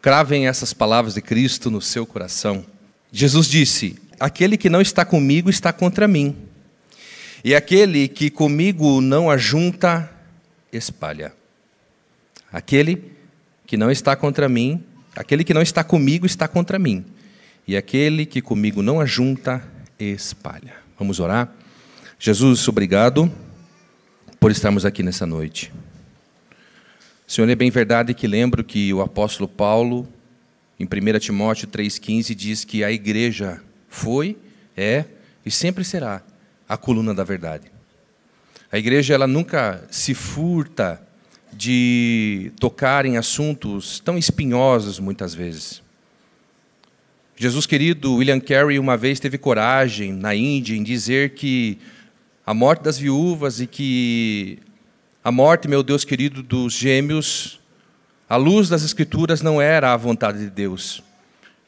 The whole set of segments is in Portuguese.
Cravem essas palavras de Cristo no seu coração. Jesus disse: Aquele que não está comigo está contra mim, e aquele que comigo não ajunta, espalha. Aquele que não está contra mim, aquele que não está comigo está contra mim, e aquele que comigo não ajunta, espalha. Vamos orar? Jesus, obrigado por estarmos aqui nessa noite. Senhor, é bem verdade que lembro que o apóstolo Paulo, em 1 Timóteo 3,15, diz que a igreja foi, é e sempre será a coluna da verdade. A igreja ela nunca se furta de tocar em assuntos tão espinhosos muitas vezes. Jesus querido, William Carey uma vez teve coragem na Índia em dizer que a morte das viúvas e que a morte, meu Deus querido, dos gêmeos, a luz das Escrituras não era a vontade de Deus.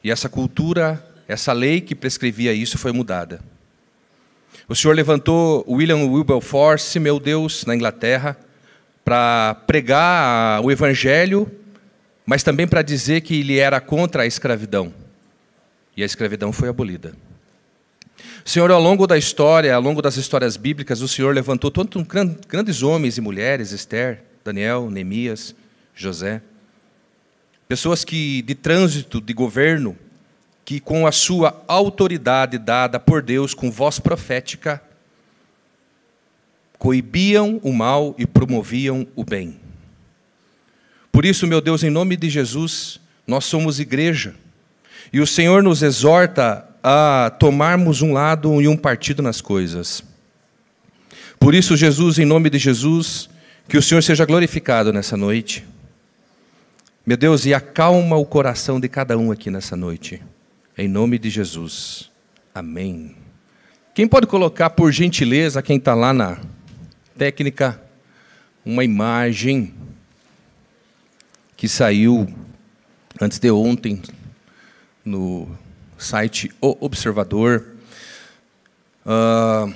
E essa cultura, essa lei que prescrevia isso foi mudada. O Senhor levantou William Wilberforce, meu Deus, na Inglaterra, para pregar o Evangelho, mas também para dizer que ele era contra a escravidão. E a escravidão foi abolida. Senhor, ao longo da história, ao longo das histórias bíblicas, o Senhor levantou tantos grandes homens e mulheres, Esther, Daniel, Neemias, José. Pessoas que de trânsito, de governo, que com a sua autoridade dada por Deus, com voz profética, coibiam o mal e promoviam o bem. Por isso, meu Deus, em nome de Jesus, nós somos igreja. E o Senhor nos exorta a tomarmos um lado e um partido nas coisas. Por isso, Jesus, em nome de Jesus, que o Senhor seja glorificado nessa noite. Meu Deus, e acalma o coração de cada um aqui nessa noite. Em nome de Jesus. Amém. Quem pode colocar, por gentileza, quem está lá na técnica, uma imagem que saiu antes de ontem no site O Observador. Uh,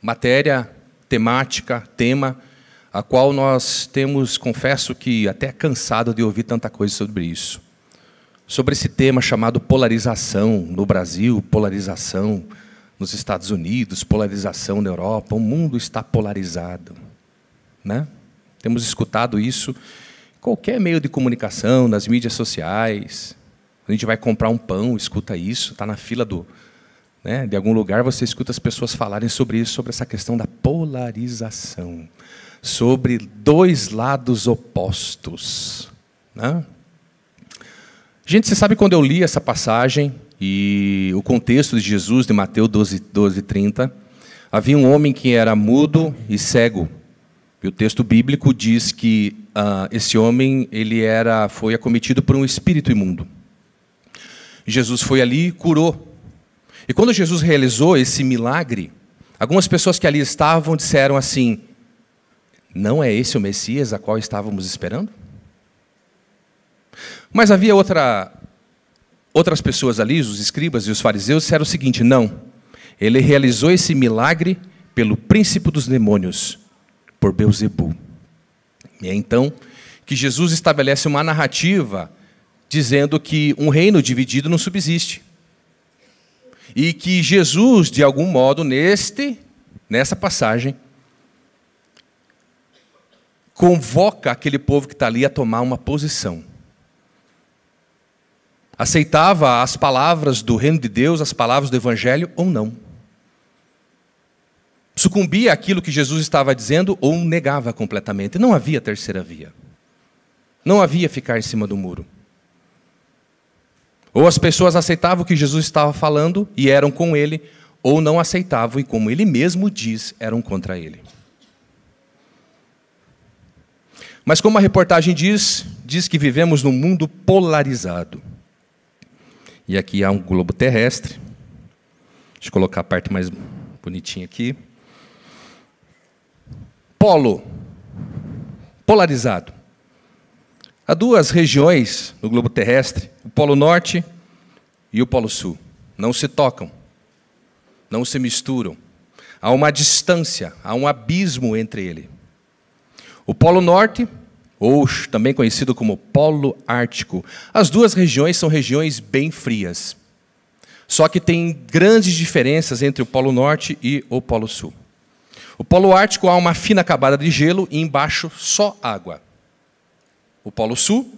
matéria, temática, tema, a qual nós temos, confesso que até cansado de ouvir tanta coisa sobre isso. Sobre esse tema chamado polarização no Brasil, polarização nos Estados Unidos, polarização na Europa, o mundo está polarizado. Né? Temos escutado isso em qualquer meio de comunicação, nas mídias sociais, a gente vai comprar um pão, escuta isso, está na fila do, né, de algum lugar, você escuta as pessoas falarem sobre isso, sobre essa questão da polarização, sobre dois lados opostos. Né? Gente, você sabe quando eu li essa passagem e o contexto de Jesus, de Mateus 12, 12 30, havia um homem que era mudo e cego. E o texto bíblico diz que uh, esse homem ele era, foi acometido por um espírito imundo. Jesus foi ali e curou. E quando Jesus realizou esse milagre, algumas pessoas que ali estavam disseram assim: Não é esse o Messias a qual estávamos esperando? Mas havia outra, outras pessoas ali, os escribas e os fariseus, disseram o seguinte: Não, ele realizou esse milagre pelo príncipe dos demônios, por Beuzebu. E é então que Jesus estabelece uma narrativa dizendo que um reino dividido não subsiste. E que Jesus, de algum modo, neste, nessa passagem, convoca aquele povo que está ali a tomar uma posição. Aceitava as palavras do reino de Deus, as palavras do Evangelho ou não. Sucumbia àquilo que Jesus estava dizendo ou negava completamente. Não havia terceira via. Não havia ficar em cima do muro. Ou as pessoas aceitavam o que Jesus estava falando e eram com ele, ou não aceitavam e, como ele mesmo diz, eram contra ele. Mas como a reportagem diz, diz que vivemos num mundo polarizado. E aqui há um globo terrestre. Deixa eu colocar a parte mais bonitinha aqui. Polo. Polarizado. Há duas regiões no globo terrestre, o Polo Norte e o Polo Sul. Não se tocam, não se misturam. Há uma distância, há um abismo entre ele. O Polo Norte ou também conhecido como Polo Ártico. As duas regiões são regiões bem frias. Só que tem grandes diferenças entre o Polo Norte e o Polo Sul. O Polo Ártico há uma fina camada de gelo e embaixo só água. O Polo Sul,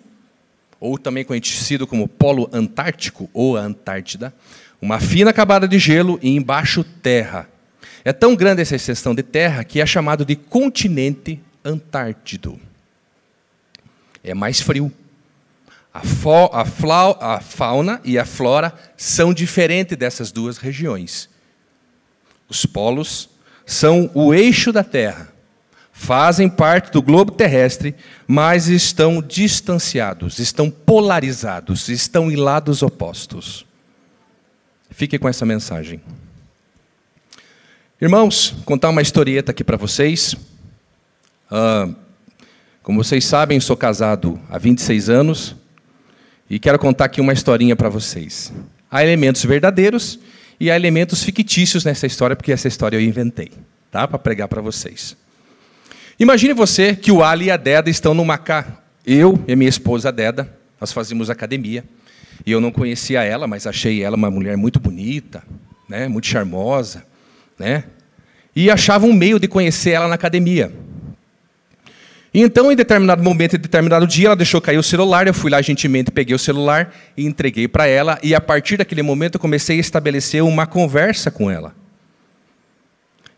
ou também conhecido como Polo Antártico ou Antártida, uma fina camada de gelo e embaixo terra. É tão grande essa extensão de terra que é chamado de continente antártido. É mais frio. A, a, a fauna e a flora são diferentes dessas duas regiões. Os polos são o eixo da Terra, fazem parte do globo terrestre, mas estão distanciados, estão polarizados, estão em lados opostos. Fique com essa mensagem. Irmãos, contar uma historieta aqui para vocês. Uh, como vocês sabem, sou casado há 26 anos e quero contar aqui uma historinha para vocês. Há elementos verdadeiros e há elementos fictícios nessa história, porque essa história eu inventei, tá? Para pregar para vocês. Imagine você que o Ali e a Deda estão numa casa. Eu e minha esposa Deda, nós fazíamos academia. E eu não conhecia ela, mas achei ela uma mulher muito bonita, né? muito charmosa. Né? E achava um meio de conhecer ela na academia. E então, em determinado momento, em determinado dia, ela deixou cair o celular. Eu fui lá gentilmente, peguei o celular e entreguei para ela. E a partir daquele momento, eu comecei a estabelecer uma conversa com ela.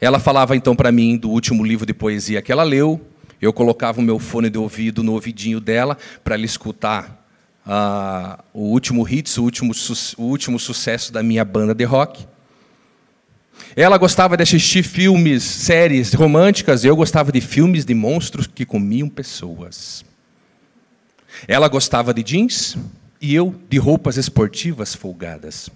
Ela falava então para mim do último livro de poesia que ela leu. Eu colocava o meu fone de ouvido no ouvidinho dela para ela escutar uh, o último hits, o último, o último sucesso da minha banda de rock. Ela gostava de assistir filmes, séries românticas, eu gostava de filmes de monstros que comiam pessoas. Ela gostava de jeans e eu de roupas esportivas folgadas.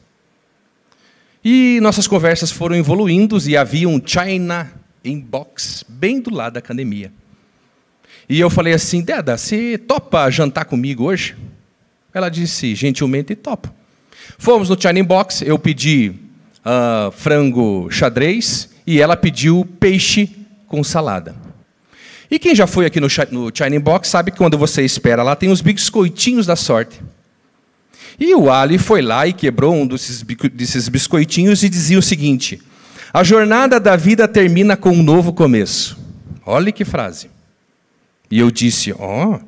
E nossas conversas foram evoluindo e havia um China Inbox bem do lado da academia. E eu falei assim, Deda, você topa jantar comigo hoje? Ela disse, gentilmente, topo. Fomos no China Inbox, eu pedi uh, frango xadrez e ela pediu peixe com salada. E quem já foi aqui no, no China Box sabe que quando você espera lá tem os biscoitinhos da sorte. E o Ali foi lá e quebrou um desses, biscoitinhos e dizia o seguinte: A jornada da vida termina com um novo começo. Olha que frase. E eu disse: Ó, oh,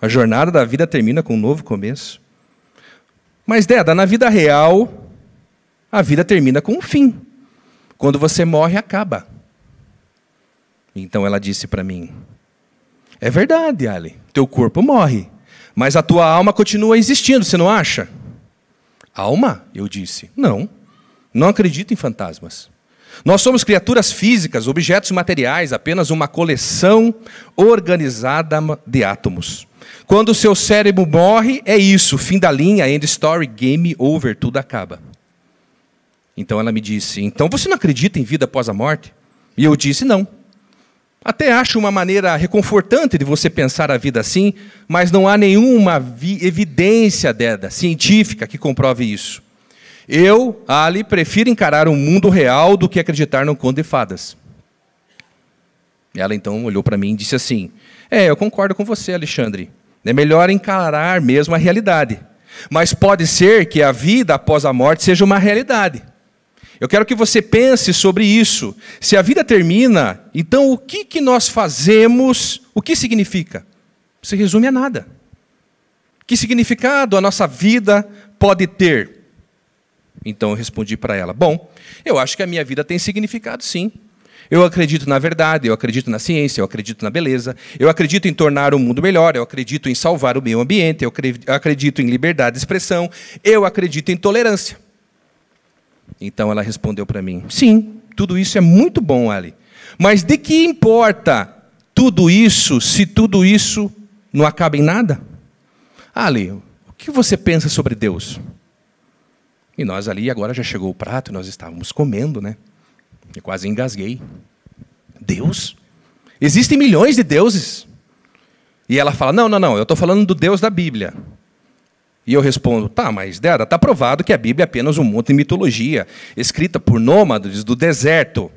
a jornada da vida termina com um novo começo. Mas, Deda, na vida real, a vida termina com um fim. Quando você morre, acaba. Então ela disse para mim: É verdade, Ali, teu corpo morre, mas a tua alma continua existindo, você não acha? Alma? Eu disse: Não, não acredito em fantasmas. Nós somos criaturas físicas, objetos materiais, apenas uma coleção organizada de átomos. Quando o seu cérebro morre, é isso, fim da linha, end story, game over, tudo acaba. Então ela me disse: Então você não acredita em vida após a morte? E eu disse: Não. Até acho uma maneira reconfortante de você pensar a vida assim, mas não há nenhuma evidência deda, científica que comprove isso. Eu, Ali, prefiro encarar o mundo real do que acreditar no conto de fadas. Ela então olhou para mim e disse assim: É, eu concordo com você, Alexandre. É melhor encarar mesmo a realidade. Mas pode ser que a vida após a morte seja uma realidade. Eu quero que você pense sobre isso. Se a vida termina, então o que, que nós fazemos? O que significa? Se resume a nada. Que significado a nossa vida pode ter? Então eu respondi para ela: Bom, eu acho que a minha vida tem significado sim. Eu acredito na verdade, eu acredito na ciência, eu acredito na beleza, eu acredito em tornar o mundo melhor, eu acredito em salvar o meio ambiente, eu acredito em liberdade de expressão, eu acredito em tolerância. Então ela respondeu para mim: Sim, tudo isso é muito bom, Ali. Mas de que importa tudo isso se tudo isso não acaba em nada? Ali, o que você pensa sobre Deus? E nós ali, agora já chegou o prato, nós estávamos comendo, né? Eu quase engasguei. Deus? Existem milhões de deuses. E ela fala: Não, não, não, eu estou falando do Deus da Bíblia. E eu respondo, tá, mas Dera, está provado que a Bíblia é apenas um monte de mitologia, escrita por nômades do deserto.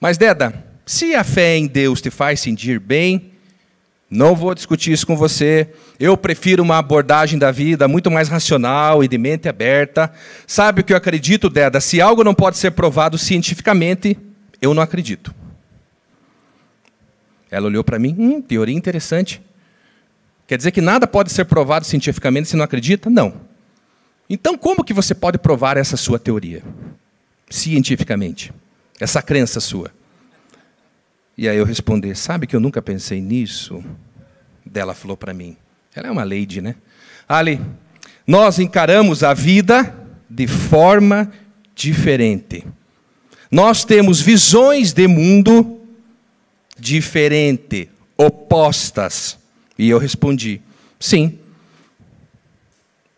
Mas, Deda, se a fé em Deus te faz sentir bem, Não vou discutir isso com você. Eu prefiro uma abordagem da vida muito mais racional e de mente aberta. Sabe o que eu acredito, Deda? Se algo não pode ser provado cientificamente, eu não acredito. Ela olhou para mim, hum, teoria interessante. Quer dizer que nada pode ser provado cientificamente se não acredita? Não. Então, como que você pode provar essa sua teoria? Cientificamente. Essa crença sua. E aí eu respondi: Sabe que eu nunca pensei nisso? Dela falou para mim. Ela é uma lady, né? Ali, nós encaramos a vida de forma diferente. Nós temos visões de mundo diferente, opostas. E eu respondi: sim.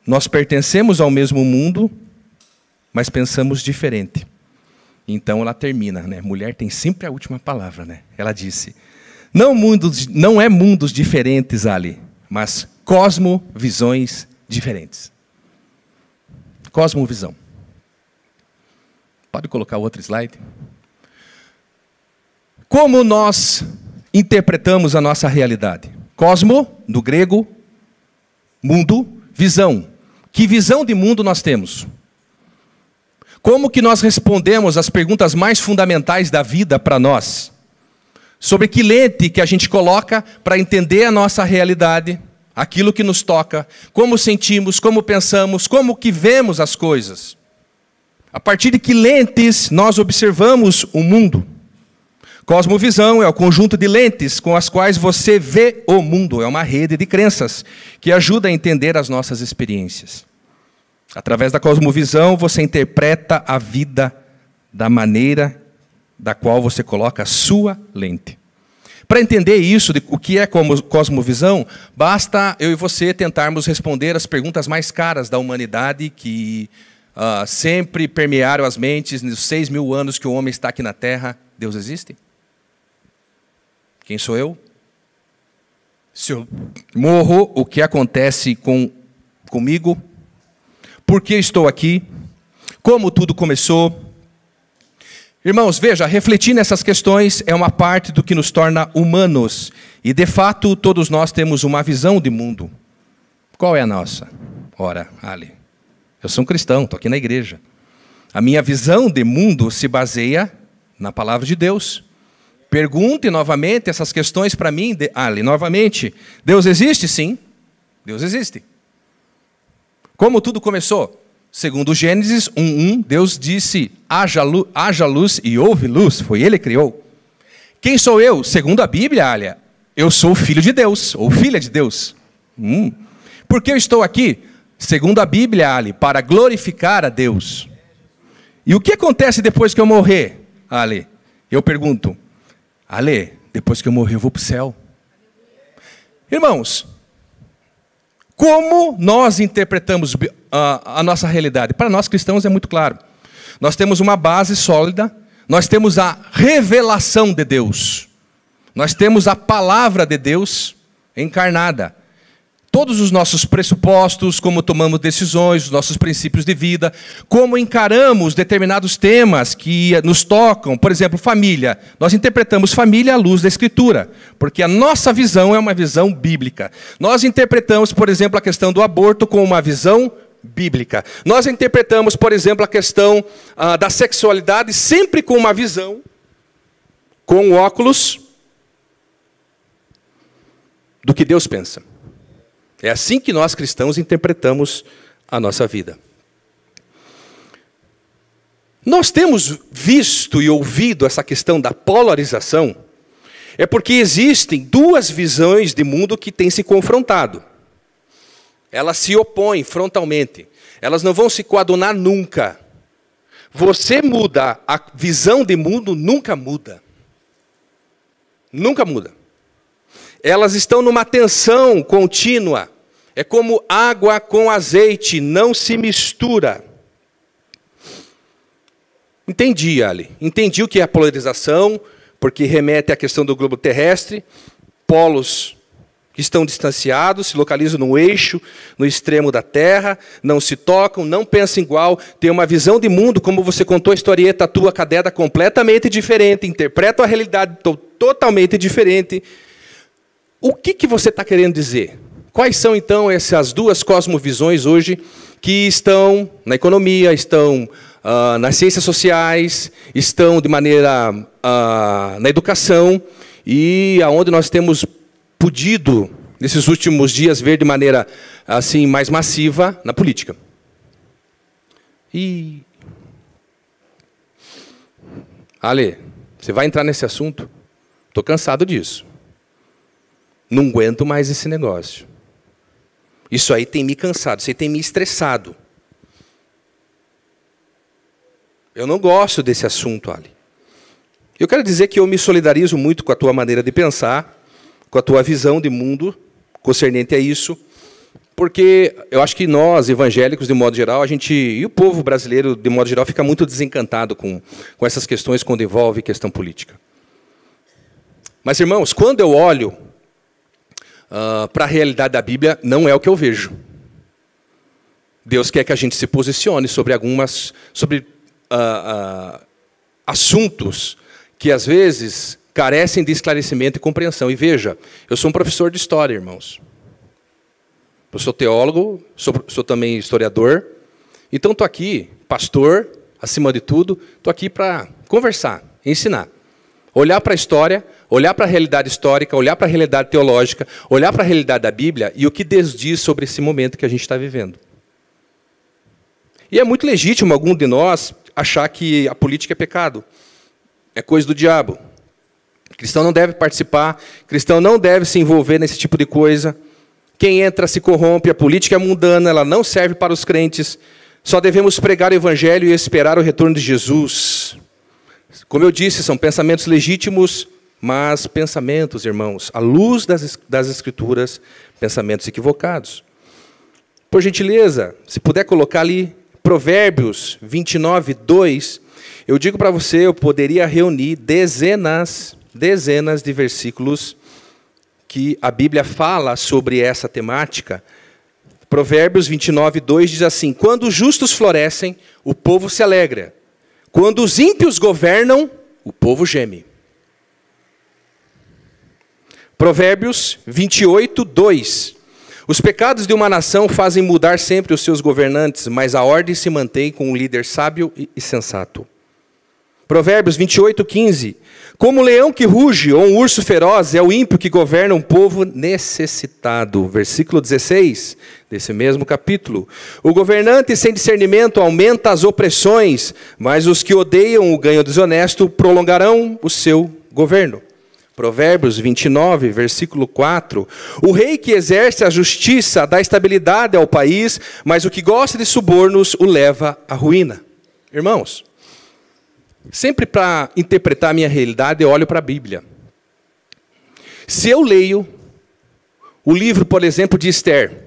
Nós pertencemos ao mesmo mundo, mas pensamos diferente. Então ela termina, né? Mulher tem sempre a última palavra, né? Ela disse: não, mundos, não é mundos diferentes ali, mas cosmovisões diferentes. Cosmovisão. Pode colocar outro slide? Como nós interpretamos a nossa realidade? Cosmo, do grego, mundo, visão. Que visão de mundo nós temos? Como que nós respondemos às perguntas mais fundamentais da vida para nós? Sobre que lente que a gente coloca para entender a nossa realidade, aquilo que nos toca, como sentimos, como pensamos, como que vemos as coisas. A partir de que lentes nós observamos o mundo? Cosmovisão é o conjunto de lentes com as quais você vê o mundo, é uma rede de crenças que ajuda a entender as nossas experiências. Através da cosmovisão, você interpreta a vida da maneira da qual você coloca a sua lente. Para entender isso, o que é cosmovisão, basta eu e você tentarmos responder as perguntas mais caras da humanidade que uh, sempre permearam as mentes nos seis mil anos que o homem está aqui na Terra. Deus existe? Quem sou eu? Se eu morro, o que acontece com, comigo? por que estou aqui, como tudo começou. Irmãos, veja, refletir nessas questões é uma parte do que nos torna humanos. E de fato, todos nós temos uma visão de mundo. Qual é a nossa? Ora, Ali, eu sou um cristão, estou aqui na igreja. A minha visão de mundo se baseia na palavra de Deus. Pergunte novamente essas questões para mim, Ali, novamente. Deus existe? Sim, Deus existe. Como tudo começou? Segundo Gênesis 1:1, Deus disse: haja luz, haja luz e houve luz. Foi Ele que criou. Quem sou eu? Segundo a Bíblia, Alia, eu sou filho de Deus, ou filha de Deus. Hum. Por que eu estou aqui? Segundo a Bíblia, Ali, para glorificar a Deus. E o que acontece depois que eu morrer, Ali? Eu pergunto, Ale, depois que eu morrer, eu vou para o céu. Irmãos, como nós interpretamos a, a nossa realidade? Para nós cristãos é muito claro. Nós temos uma base sólida, nós temos a revelação de Deus, nós temos a palavra de Deus encarnada todos os nossos pressupostos, como tomamos decisões, os nossos princípios de vida, como encaramos determinados temas que nos tocam, por exemplo, família. Nós interpretamos família à luz da Escritura, porque a nossa visão é uma visão bíblica. Nós interpretamos, por exemplo, a questão do aborto com uma visão bíblica. Nós interpretamos, por exemplo, a questão ah, da sexualidade sempre com uma visão, com óculos do que Deus pensa. É assim que nós cristãos interpretamos a nossa vida. Nós temos visto e ouvido essa questão da polarização, é porque existem duas visões de mundo que têm se confrontado. Elas se opõem frontalmente. Elas não vão se coadunar nunca. Você muda, a visão de mundo nunca muda. Nunca muda elas estão numa tensão contínua. É como água com azeite, não se mistura. Entendi, Ali. Entendi o que é a polarização, porque remete à questão do globo terrestre. Polos que estão distanciados, se localizam no eixo, no extremo da Terra, não se tocam, não pensam igual, têm uma visão de mundo, como você contou a historieta, tua cadela completamente diferente, interpretam a realidade totalmente diferente O que, que você está querendo dizer? Quais são, então, essas duas cosmovisões hoje que estão na economia, estão uh, nas ciências sociais, estão de maneira uh, na educação e aonde nós temos podido, nesses últimos dias, ver de maneira assim mais massiva na política. E. Ale, você vai entrar nesse assunto? Estou cansado disso. Não aguento mais esse negócio. Isso aí tem me cansado, isso aí tem me estressado. Eu não gosto desse assunto, Ali. Eu quero dizer que eu me solidarizo muito com a tua maneira de pensar, com a tua visão de mundo concernente a isso, porque eu acho que nós, evangélicos, de modo geral, a gente, e o povo brasileiro, de modo geral, fica muito desencantado com, com essas questões quando envolve questão política. Mas, irmãos, quando eu olho uh, para a realidade da Bíblia, não é o que eu vejo. Deus quer que a gente se posicione sobre algumas, sobre uh, uh, assuntos que às vezes carecem de esclarecimento e compreensão. E veja, eu sou um professor de história, irmãos. Eu sou teólogo, sou, sou também historiador. Então estou aqui, pastor, acima de tudo, estou aqui para conversar, ensinar. Olhar para a história, olhar para a realidade histórica, olhar para a realidade teológica, olhar para a realidade da Bíblia e o que Deus diz sobre esse momento que a gente está vivendo. E é muito legítimo algum de nós achar que a política é pecado, é coisa do diabo. Cristão não deve participar, cristão não deve se envolver nesse tipo de coisa. Quem entra se corrompe, a política é mundana, ela não serve para os crentes. Só devemos pregar o evangelho e esperar o retorno de Jesus. Como eu disse, são pensamentos legítimos, mas pensamentos, irmãos, à luz das, das Escrituras, pensamentos equivocados. Por gentileza, se puder colocar ali Provérbios 29, 2, eu digo para você, eu poderia reunir dezenas, dezenas de versículos que a Bíblia fala sobre essa temática. Provérbios 29, 2 diz assim: Quando os justos florescem, o povo se alegra. Quando os ímpios governam, o povo geme. Provérbios 28, 2. Os pecados de uma nação fazem mudar sempre os seus governantes, mas a ordem se mantém com um líder sábio e sensato. Provérbios 28, 15. Como o leão que ruge ou um urso feroz é o ímpio que governa um povo necessitado. Versículo 16 desse mesmo capítulo. O governante sem discernimento aumenta as opressões, mas os que odeiam o ganho desonesto prolongarão o seu governo. Provérbios 29, versículo 4. O rei que exerce a justiça dá estabilidade ao país, mas o que gosta de subornos o leva à ruína. Irmãos, sempre para interpretar a minha realidade, eu olho para a Bíblia. Se eu leio o livro, por exemplo, de Esther,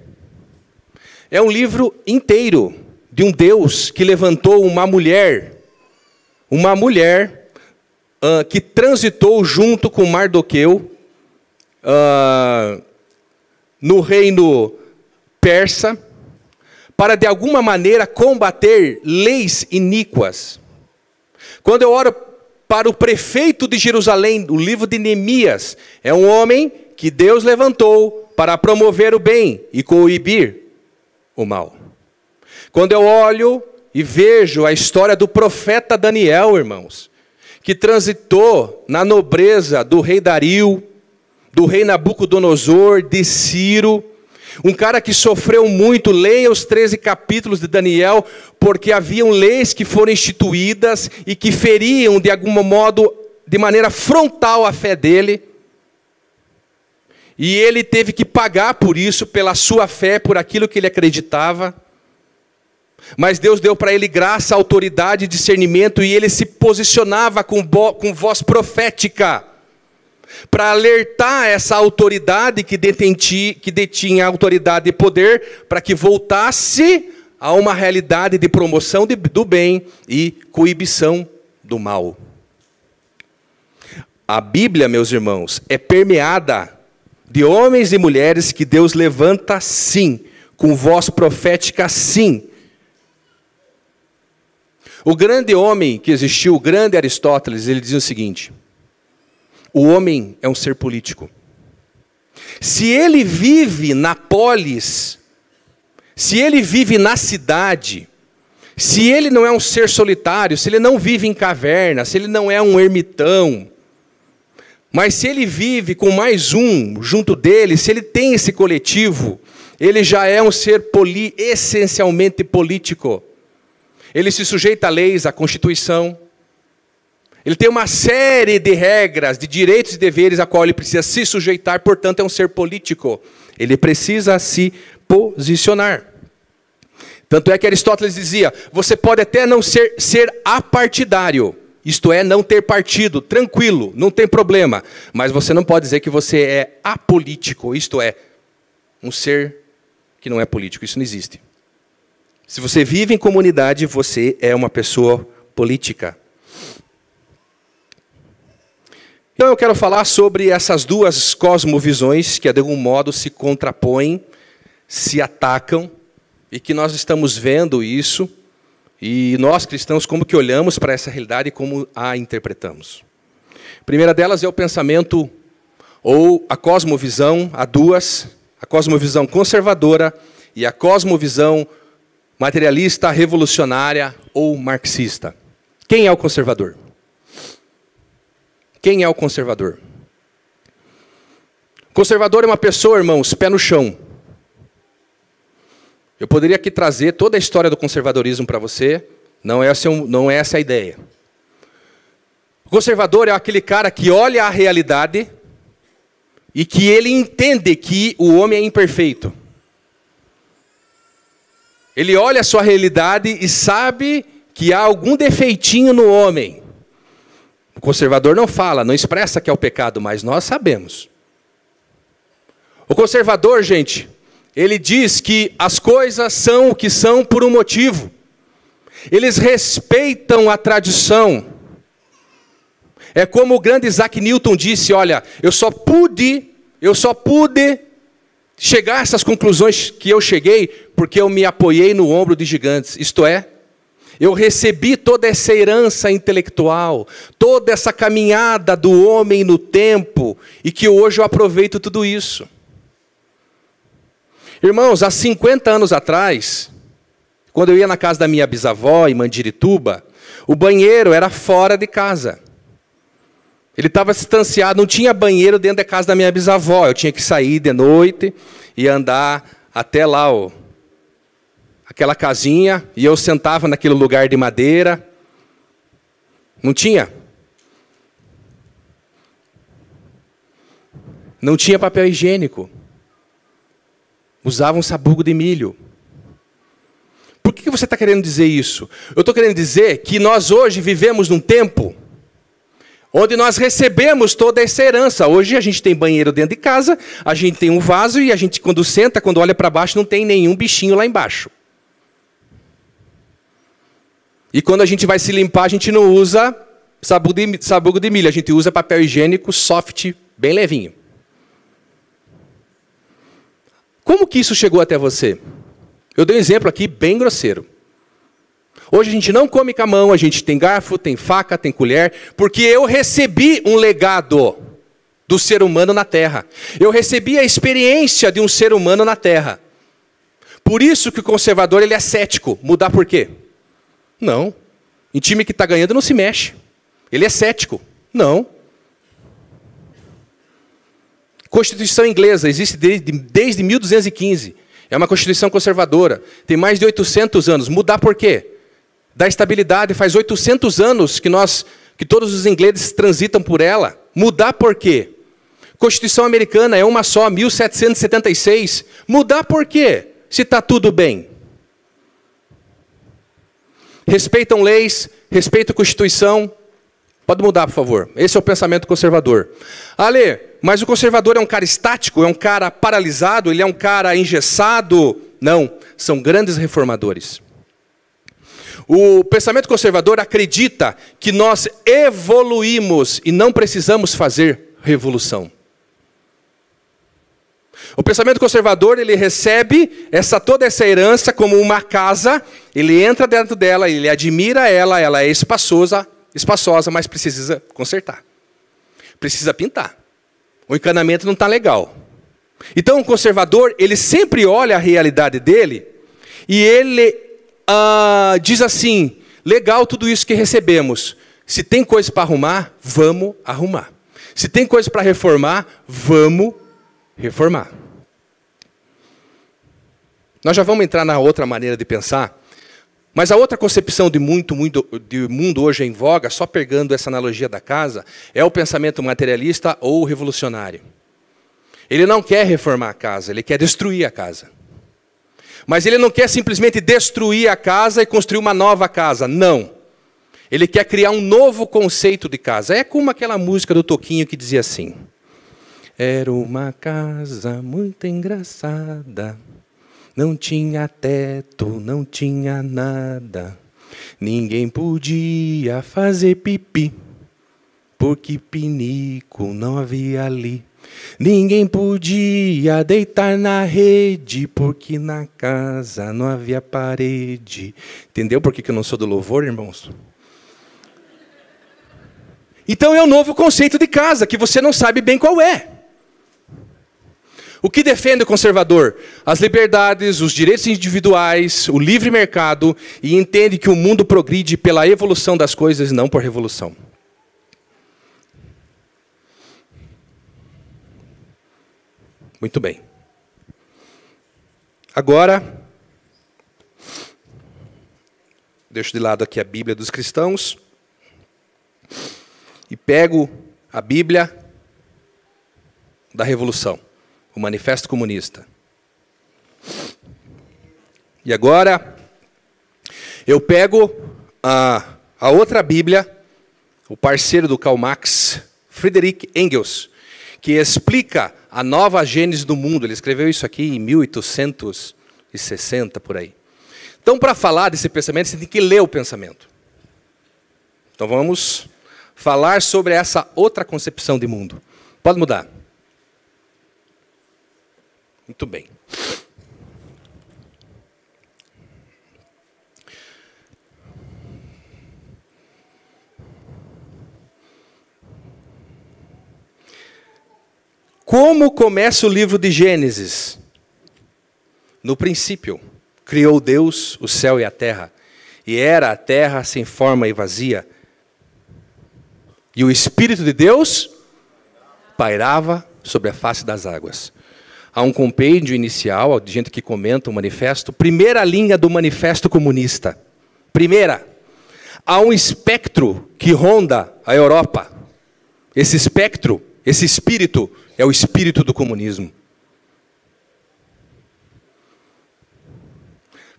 é um livro inteiro de um Deus que levantou uma mulher, uma mulher uh, que transitou junto com Mardoqueu uh, no reino persa, para de alguma maneira combater leis iníquas. Quando eu oro para o prefeito de Jerusalém, o livro de Neemias, é um homem que Deus levantou para promover o bem e coibir o mal. Quando eu olho e vejo a história do profeta Daniel, irmãos, que transitou na nobreza do rei Dario, do rei Nabucodonosor, de Ciro, um cara que sofreu muito, leia os 13 capítulos de Daniel, porque haviam leis que foram instituídas e que feriam de algum modo, de maneira frontal, a fé dele. E ele teve que pagar por isso, pela sua fé, por aquilo que ele acreditava. Mas Deus deu para ele graça, autoridade, discernimento, e ele se posicionava com, com voz profética para alertar essa autoridade que, detenti, que detinha autoridade e poder, para que voltasse a uma realidade de promoção de, do bem e coibição do mal. A Bíblia, meus irmãos, é permeada de homens e mulheres que Deus levanta sim, com voz profética sim, o grande homem que existiu, o grande Aristóteles, ele dizia o seguinte: o homem é um ser político. Se ele vive na polis, se ele vive na cidade, se ele não é um ser solitário, se ele não vive em caverna, se ele não é um ermitão, mas se ele vive com mais um junto dele, se ele tem esse coletivo, ele já é um ser poli, essencialmente político. Ele se sujeita a leis, à Constituição. Ele tem uma série de regras, de direitos e deveres a qual ele precisa se sujeitar, portanto, é um ser político. Ele precisa se posicionar. Tanto é que Aristóteles dizia: você pode até não ser, ser apartidário, isto é, não ter partido, tranquilo, não tem problema, mas você não pode dizer que você é apolítico, isto é, um ser que não é político. Isso não existe. Se você vive em comunidade, você é uma pessoa política. Então eu quero falar sobre essas duas cosmovisões que de algum modo se contrapõem, se atacam e que nós estamos vendo isso e nós cristãos como que olhamos para essa realidade e como a interpretamos. A primeira delas é o pensamento ou a cosmovisão, há duas, a cosmovisão conservadora e a cosmovisão materialista, revolucionária ou marxista. Quem é o conservador? Quem é o conservador? Conservador é uma pessoa, irmãos, pé no chão. Eu poderia aqui trazer toda a história do conservadorismo para você, não, é não é essa a ideia. O conservador é aquele cara que olha a realidade e que ele entende que o homem é imperfeito. Ele olha a sua realidade e sabe que há algum defeitinho no homem. O conservador não fala, não expressa que é o pecado, mas nós sabemos. O conservador, gente, ele diz que as coisas são o que são por um motivo. Eles respeitam a tradição. É como o grande Isaac Newton disse: Olha, eu só pude, eu só pude chegar a essas conclusões que eu cheguei porque eu me apoiei no ombro de gigantes. Isto é, eu recebi toda essa herança intelectual, toda essa caminhada do homem no tempo, e que hoje eu aproveito tudo isso. Irmãos, há 50 anos atrás, quando eu ia na casa da minha bisavó, em Mandirituba, o banheiro era fora de casa. Ele estava distanciado, não tinha banheiro dentro da casa da minha bisavó. Eu tinha que sair de noite e andar até lá, ó, aquela casinha, e eu sentava naquele lugar de madeira. Não tinha. Não tinha papel higiênico usavam sabugo de milho. Por que você está querendo dizer isso? Eu estou querendo dizer que nós hoje vivemos num tempo onde nós recebemos toda essa herança. Hoje a gente tem banheiro dentro de casa, a gente tem um vaso e a gente, quando senta, quando olha para baixo, não tem nenhum bichinho lá embaixo. E quando a gente vai se limpar, a gente não usa sabugo de, milho, a gente usa papel higiênico soft, bem levinho. Como que isso chegou até você? Eu dei um exemplo aqui bem grosseiro. Hoje a gente não come com a mão, a gente tem garfo, tem faca, tem colher, porque eu recebi um legado do ser humano na terra. Eu recebi a experiência de um ser humano na terra. Por isso que o conservador ele é cético. Mudar por quê? Não. Em time que está ganhando não se mexe. Ele é cético. Não. Constituição inglesa existe desde, desde 1215. É uma constituição conservadora. Tem mais de 800 anos. Mudar por quê? Dá estabilidade. Faz 800 anos que nós, que todos os ingleses transitam por ela. Mudar por quê? Constituição americana é uma só, 1776. Mudar por quê? Se está tudo bem. Respeitam leis, respeitam a Constituição, Pode mudar, por favor. Esse é o pensamento conservador. Ale, mas o conservador é um cara estático, é um cara paralisado, ele é um cara engessado? Não, são grandes reformadores. O pensamento conservador acredita que nós evoluímos e não precisamos fazer revolução. O pensamento conservador, ele recebe essa toda essa herança como uma casa, ele entra dentro dela, ele admira ela, ela é espaçosa, espaçosa, mas precisa consertar. Precisa pintar. O encanamento não está legal. Então, o conservador, ele sempre olha a realidade dele e ele ah, diz assim: legal tudo isso que recebemos. Se tem coisa para arrumar, vamos arrumar. Se tem coisa para reformar, vamos reformar. Nós já vamos entrar na outra maneira de pensar, mas a outra concepção de muito, muito de mundo hoje em voga, só pegando essa analogia da casa, é o pensamento materialista ou revolucionário. Ele não quer reformar a casa, ele quer destruir a casa. Mas ele não quer simplesmente destruir a casa e construir uma nova casa. Não. Ele quer criar um novo conceito de casa. É como aquela música do Toquinho que dizia assim: Era uma casa muito engraçada. Não tinha teto, não tinha nada. Ninguém podia fazer pipi, porque pinico não havia ali. Ninguém podia deitar na rede, porque na casa não havia parede. Entendeu por que eu não sou do louvor, irmãos? Então é um novo conceito de casa, que você não sabe bem qual é. O que defende o conservador? As liberdades, os direitos individuais, o livre mercado, e entende que o mundo progride pela evolução das coisas, não por revolução. Muito bem. Agora, deixo de lado aqui a Bíblia dos cristãos e pego a Bíblia da Revolução, o Manifesto Comunista. E agora, eu pego a, a outra Bíblia, o parceiro do Karl Marx, Friedrich Engels, que explica a nova gênese do mundo. Ele escreveu isso aqui em 1860 por aí. Então, para falar desse pensamento, você tem que ler o pensamento. Então, vamos falar sobre essa outra concepção de mundo. Pode mudar. Muito bem. Como começa o livro de Gênesis? No princípio, criou Deus o céu e a terra, e era a terra sem forma e vazia. E o Espírito de Deus pairava sobre a face das águas. Há um compêndio inicial de gente que comenta o manifesto, primeira linha do manifesto comunista. Primeira, há um espectro que ronda a Europa. Esse espectro, esse espírito, é o espírito do comunismo.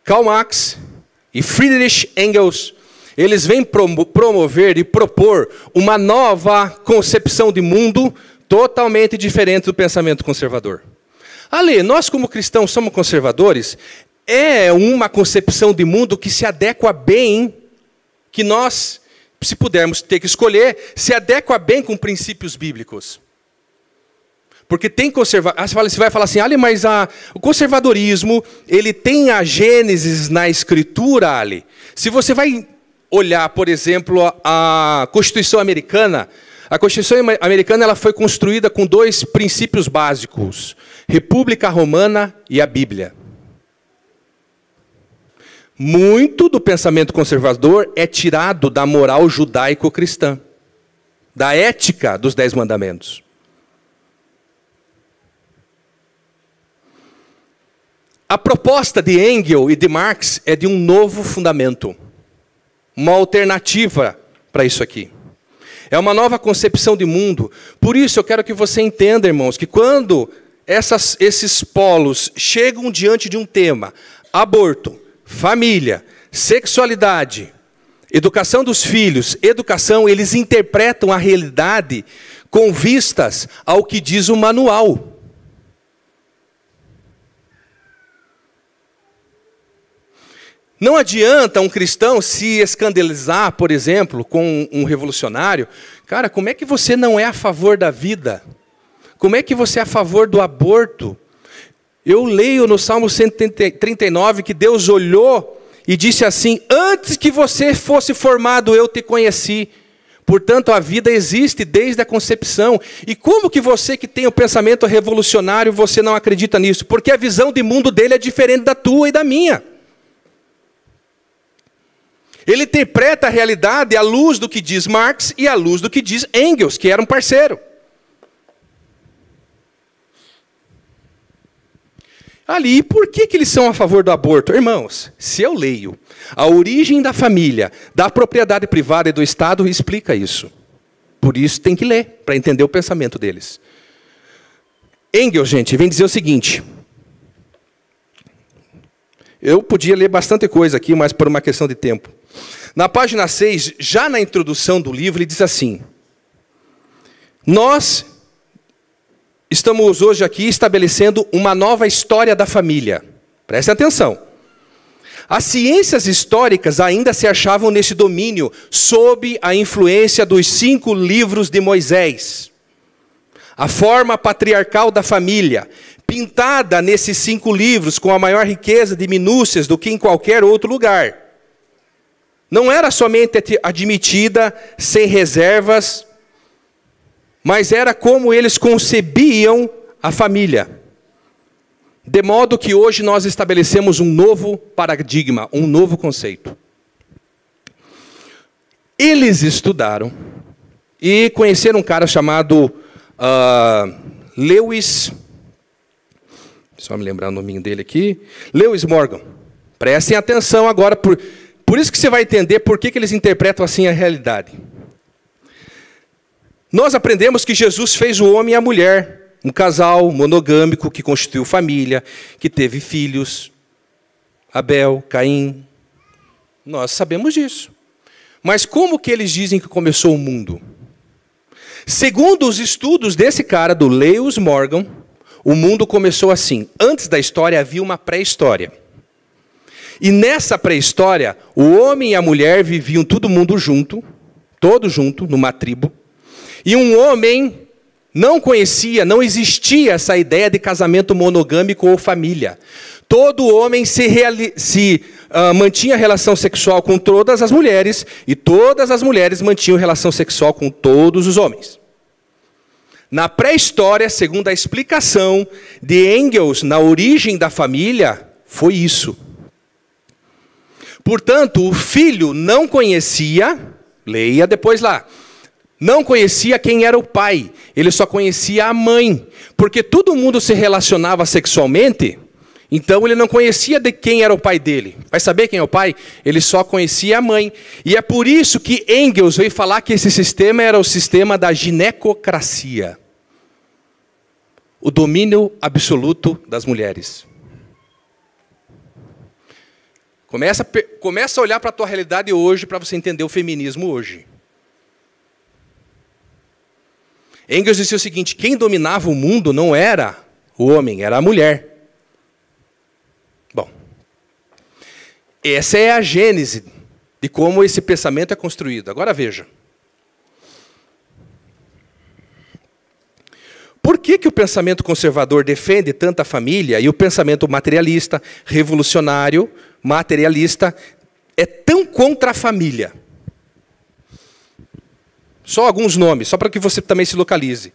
Karl Marx e Friedrich Engels, eles vêm promover e propor uma nova concepção de mundo totalmente diferente do pensamento conservador. Ali, nós como cristãos somos conservadores, é uma concepção de mundo que se adequa bem, que nós, se pudermos ter que escolher, se adequa bem com princípios bíblicos. Porque tem conserva... Ah, você vai falar assim, Ali, mas a... o conservadorismo, ele tem a Gênesis na escritura, Ali. Se você vai olhar, por exemplo, a Constituição Americana, a Constituição Americana ela foi construída com dois princípios básicos: República Romana e a Bíblia. Muito do pensamento conservador é tirado da moral judaico-cristã, da ética dos Dez Mandamentos. A proposta de Engel e de Marx é de um novo fundamento, uma alternativa para isso aqui. É uma nova concepção de mundo. Por isso eu quero que você entenda, irmãos, que quando essas, esses polos chegam diante de um tema, aborto, família, sexualidade, educação dos filhos, educação, eles interpretam a realidade com vistas ao que diz o manual. Não adianta um cristão se escandalizar, por exemplo, com um revolucionário. Cara, como é que você não é a favor da vida? Como é que você é a favor do aborto? Eu leio no Salmo 139 que Deus olhou e disse assim: Antes que você fosse formado, eu te conheci. Portanto, a vida existe desde a concepção. E como que você que tem o pensamento revolucionário, você não acredita nisso? Porque a visão de mundo dele é diferente da tua e da minha. Ele interpreta a realidade à luz do que diz Marx e à luz do que diz Engels, que era um parceiro. Ali, por que, que eles são a favor do aborto? Irmãos, se eu leio a origem da família, da propriedade privada e do Estado, explica isso. Por isso tem que ler, para entender o pensamento deles. Engels, gente, vem dizer o seguinte. Eu podia ler bastante coisa aqui, mas por uma questão de tempo. Na página 6, já na introdução do livro, ele diz assim: Nós estamos hoje aqui estabelecendo uma nova história da família. Preste atenção. As ciências históricas ainda se achavam nesse domínio, sob a influência dos cinco livros de Moisés. A forma patriarcal da família, pintada nesses cinco livros com a maior riqueza de minúcias do que em qualquer outro lugar, não era somente admitida sem reservas mas era como eles concebiam a família. De modo que hoje nós estabelecemos um novo paradigma, um novo conceito. Eles estudaram e conheceram um cara chamado uh, Lewis. Só me lembrar o nome dele aqui. Lewis Morgan. Prestem atenção agora, por, por isso que você vai entender por que, que eles interpretam assim a realidade. Nós aprendemos que Jesus fez o homem e a mulher, um casal monogâmico que constituiu família, que teve filhos, Abel, Caim. Nós sabemos disso. Mas como que eles dizem que começou o mundo? Segundo os estudos desse cara, do Lewis Morgan, o mundo começou assim. Antes da história havia uma pré-história. E nessa pré-história, o homem e a mulher viviam todo mundo junto, todo junto, numa tribo. E um homem não conhecia, não existia essa ideia de casamento monogâmico ou família. Todo homem se, se uh, mantinha relação sexual com todas as mulheres, e todas as mulheres mantinham relação sexual com todos os homens. Na pré-história, segundo a explicação de Engels na origem da família, foi isso. Portanto, o filho não conhecia, leia depois lá, não conhecia quem era o pai, ele só conhecia a mãe, porque todo mundo se relacionava sexualmente, então ele não conhecia de quem era o pai dele. Vai saber quem é o pai? Ele só conhecia a mãe. E é por isso que Engels veio falar que esse sistema era o sistema da ginecocracia o domínio absoluto das mulheres. Começa, começa a olhar para a tua realidade hoje para você entender o feminismo hoje. Engels disse o seguinte: quem dominava o mundo não era o homem, era a mulher. Bom, essa é a gênese de como esse pensamento é construído. Agora veja. Por que, que o pensamento conservador defende tanta família e o pensamento materialista, revolucionário, materialista, é tão contra a família? Só alguns nomes, só para que você também se localize.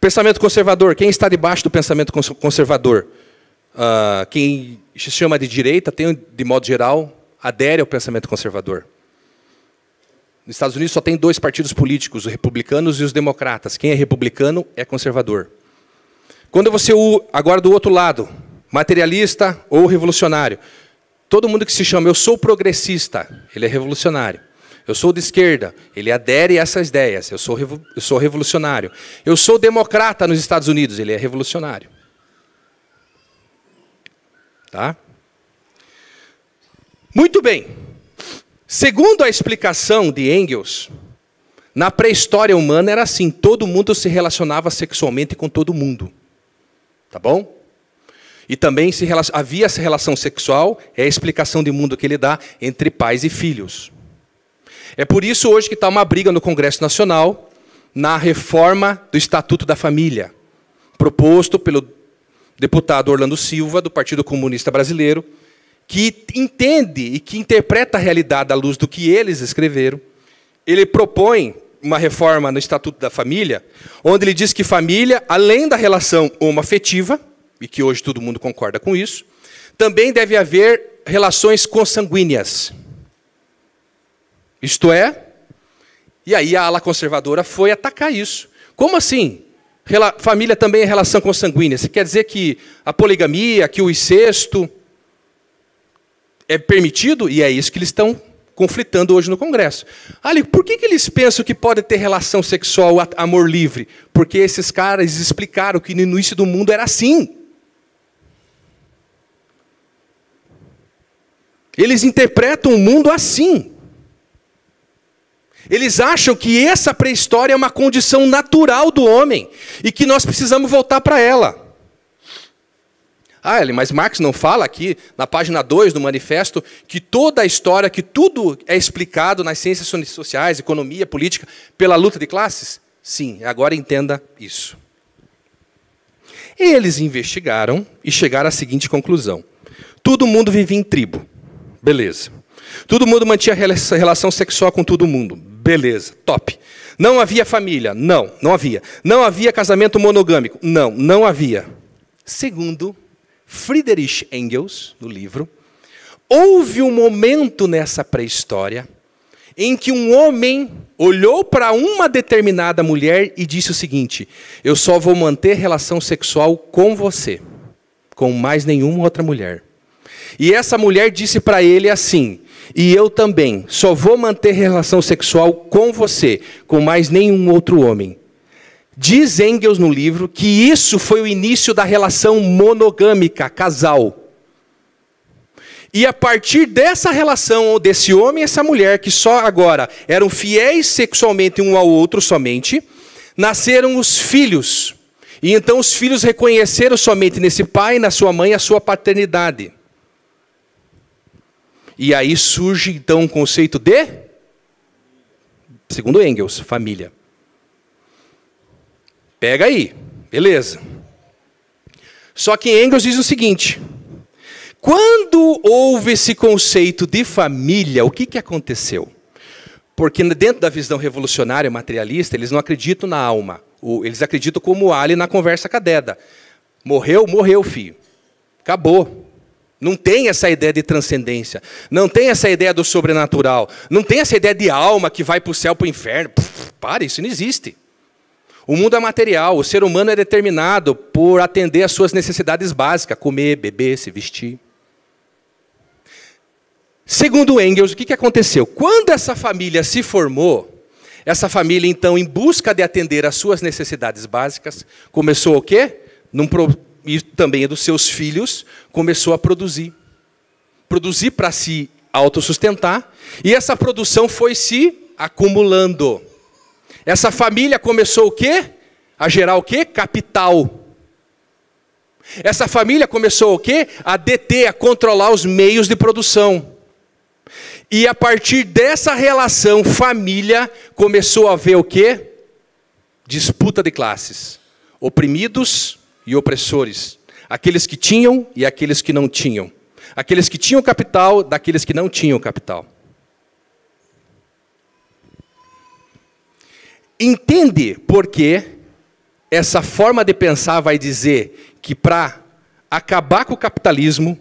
Pensamento conservador. Quem está debaixo do pensamento conservador? Uh, quem se chama de direita, tem, de modo geral, adere ao pensamento conservador. Nos Estados Unidos só tem dois partidos políticos, os republicanos e os democratas. Quem é republicano é conservador. Quando você, agora do outro lado, materialista ou revolucionário, todo mundo que se chama eu sou progressista, ele é revolucionário. Eu sou de esquerda, ele adere a essas ideias. Eu sou, eu sou revolucionário. Eu sou democrata nos Estados Unidos, ele é revolucionário. Tá? Muito bem. Segundo a explicação de Engels, na pré-história humana era assim: todo mundo se relacionava sexualmente com todo mundo. Tá bom? E também se havia essa relação sexual, é a explicação de mundo que ele dá entre pais e filhos. É por isso hoje que está uma briga no Congresso Nacional na reforma do Estatuto da Família, proposto pelo deputado Orlando Silva, do Partido Comunista Brasileiro, que entende e que interpreta a realidade à luz do que eles escreveram, ele propõe uma reforma no Estatuto da Família, onde ele diz que família, além da relação homoafetiva, e que hoje todo mundo concorda com isso, também deve haver relações consanguíneas. Isto é, e aí a ala conservadora foi atacar isso. Como assim? Família também é relação consanguínea. Você quer dizer que a poligamia, que o incesto é permitido? E é isso que eles estão conflitando hoje no Congresso. Ali, por que, que eles pensam que pode ter relação sexual, amor livre? Porque esses caras explicaram que no início do mundo era assim. Eles interpretam o mundo assim. Eles acham que essa pré-história é uma condição natural do homem e que nós precisamos voltar para ela. Ah, mas Marx não fala aqui, na página 2 do manifesto, que toda a história, que tudo é explicado nas ciências sociais, economia, política, pela luta de classes? Sim, agora entenda isso. Eles investigaram e chegaram à seguinte conclusão: todo mundo vivia em tribo, beleza. Todo mundo mantinha relação sexual com todo mundo, beleza, top. Não havia família? Não, não havia. Não havia casamento monogâmico? Não, não havia. Segundo Friedrich Engels, no livro, houve um momento nessa pré-história em que um homem olhou para uma determinada mulher e disse o seguinte: Eu só vou manter relação sexual com você, com mais nenhuma outra mulher. E essa mulher disse para ele assim: E eu também só vou manter relação sexual com você, com mais nenhum outro homem. Diz Engels no livro que isso foi o início da relação monogâmica, casal. E a partir dessa relação, desse homem e essa mulher, que só agora eram fiéis sexualmente um ao outro somente, nasceram os filhos. E então os filhos reconheceram somente nesse pai na sua mãe a sua paternidade. E aí surge então o conceito de, segundo Engels, família. Pega aí, beleza. Só que Engels diz o seguinte: quando houve esse conceito de família, o que, que aconteceu? Porque dentro da visão revolucionária materialista, eles não acreditam na alma. Eles acreditam como Ali na conversa cadeda. Morreu, morreu, filho. Acabou. Não tem essa ideia de transcendência. Não tem essa ideia do sobrenatural. Não tem essa ideia de alma que vai para o céu, para o inferno. Pff, para, isso não existe. O mundo é material, o ser humano é determinado por atender às suas necessidades básicas: comer, beber, se vestir. Segundo Engels, o que aconteceu? Quando essa família se formou, essa família, então, em busca de atender às suas necessidades básicas, começou o quê? Num, e também dos seus filhos, começou a produzir. Produzir para se autossustentar, e essa produção foi se acumulando. Essa família começou o quê? A gerar o quê? Capital. Essa família começou o quê? A deter, a controlar os meios de produção. E a partir dessa relação família começou a ver o quê? Disputa de classes. Oprimidos e opressores. Aqueles que tinham e aqueles que não tinham. Aqueles que tinham capital, daqueles que não tinham capital. Entende por que essa forma de pensar vai dizer que para acabar com o capitalismo,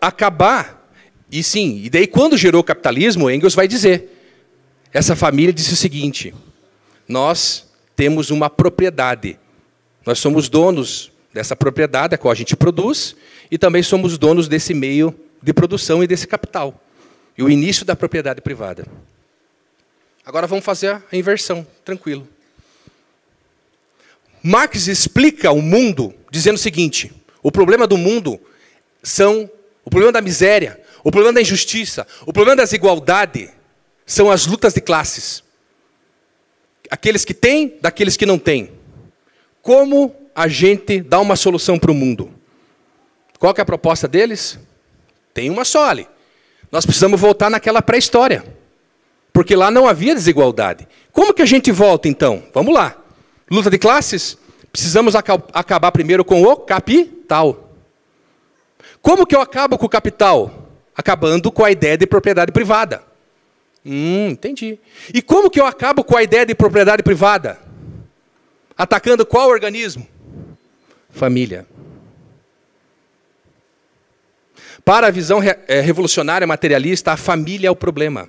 acabar, e sim, e daí quando gerou o capitalismo, Engels vai dizer, essa família disse o seguinte: nós temos uma propriedade, nós somos donos dessa propriedade a qual a gente produz e também somos donos desse meio de produção e desse capital. E o início da propriedade privada. Agora vamos fazer a inversão, tranquilo. Marx explica o mundo dizendo o seguinte: o problema do mundo são o problema da miséria, o problema da injustiça, o problema da desigualdade são as lutas de classes. Aqueles que têm, daqueles que não têm. Como a gente dá uma solução para o mundo? Qual é a proposta deles? Tem uma só ali. Nós precisamos voltar naquela pré-história. Porque lá não havia desigualdade. Como que a gente volta então? Vamos lá. Luta de classes? Precisamos acabar primeiro com o capital. Como que eu acabo com o capital? Acabando com a ideia de propriedade privada. Hum, entendi. E como que eu acabo com a ideia de propriedade privada? Atacando qual organismo? Família. Para a visão eh, revolucionária materialista, a família é o problema.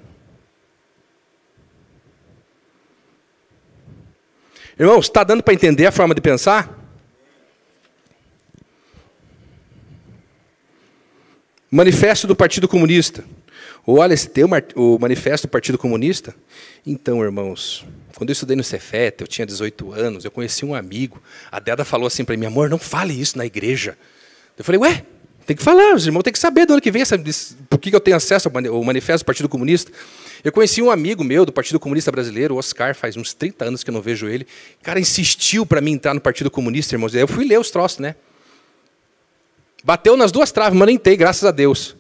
Irmãos, está dando para entender a forma de pensar? Manifesto do Partido Comunista. Olha, esse tem o manifesto do Partido Comunista? Então, irmãos, quando eu estudei no Cefet, eu tinha 18 anos, eu conheci um amigo. A Deda falou assim para mim, amor, não fale isso na igreja. Eu falei, ué, tem que falar, os irmãos têm que saber de onde que vem, essa, por que eu tenho acesso ao manifesto do Partido Comunista. Eu conheci um amigo meu do Partido Comunista Brasileiro, o Oscar, faz uns 30 anos que eu não vejo ele. O cara insistiu para mim entrar no Partido Comunista, irmãos. Eu fui ler os troços, né? Bateu nas duas traves, mas nem tem, graças a Deus.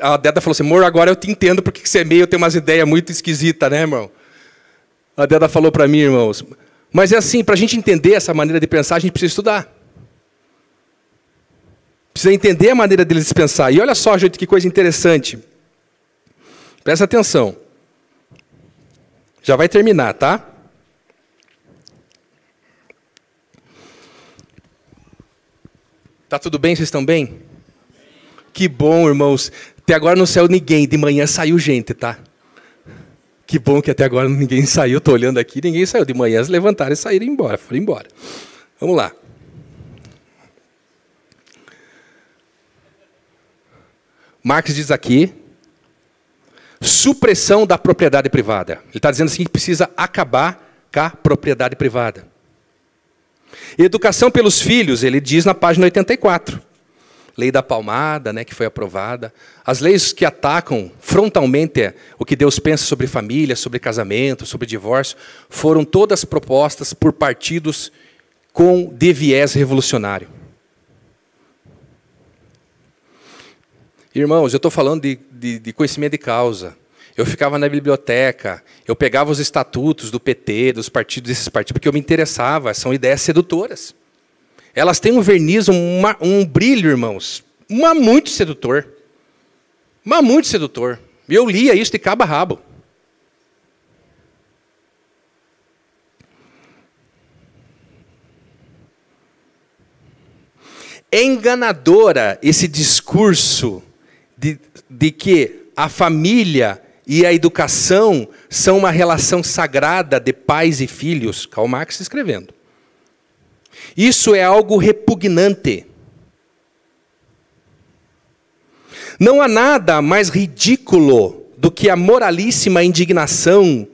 A Deda falou assim, amor, agora eu te entendo porque você é meio, tem umas ideias muito esquisitas, né, irmão? A Deda falou para mim, irmãos. Mas é assim, para a gente entender essa maneira de pensar, a gente precisa estudar. Precisa entender a maneira deles pensar. E olha só, gente, que coisa interessante. Presta atenção. Já vai terminar, tá? Tá tudo bem? Vocês estão bem? Que bom, irmãos. Até agora não saiu ninguém. De manhã saiu gente, tá? Que bom que até agora ninguém saiu. Estou olhando aqui, ninguém saiu. De manhã eles levantaram e saíram embora. Foram embora. Vamos lá. Marx diz aqui, supressão da propriedade privada. Ele está dizendo assim que precisa acabar com a propriedade privada. Educação pelos filhos, ele diz na página 84. Lei da palmada, né, que foi aprovada. As leis que atacam frontalmente o que Deus pensa sobre família, sobre casamento, sobre divórcio, foram todas propostas por partidos com de viés revolucionário. Irmãos, eu estou falando de, de, de, conhecimento de causa. Eu ficava na biblioteca, eu pegava os estatutos do PT, dos partidos desses partidos, porque eu me interessava, são ideias sedutoras. Elas têm um verniz, um, um brilho, irmãos, uma muito sedutor. Mas muito sedutor. Eu lia isso de cabo a rabo. É enganadora esse discurso de, de que a família e a educação são uma relação sagrada de pais e filhos. Karl Marx escrevendo. Isso é algo repugnante. Não há nada mais ridículo do que a moralíssima indignação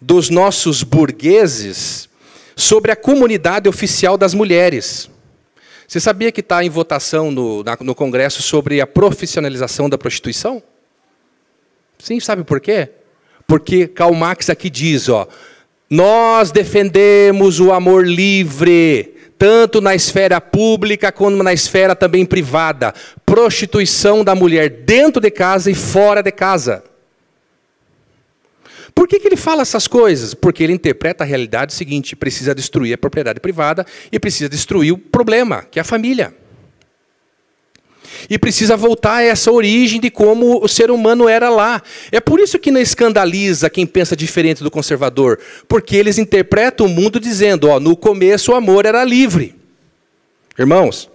dos nossos burgueses sobre a comunidade oficial das mulheres. Você sabia que está em votação no, no Congresso sobre a profissionalização da prostituição? Sim, sabe por quê? Porque Karl Marx aqui diz, ó, nós defendemos o amor livre, tanto na esfera pública como na esfera também privada. Prostituição da mulher dentro de casa e fora de casa. Por que, que ele fala essas coisas? Porque ele interpreta a realidade seguinte: precisa destruir a propriedade privada e precisa destruir o problema, que é a família. E precisa voltar a essa origem de como o ser humano era lá. É por isso que não escandaliza quem pensa diferente do conservador, porque eles interpretam o mundo dizendo: ó, no começo o amor era livre. Irmãos,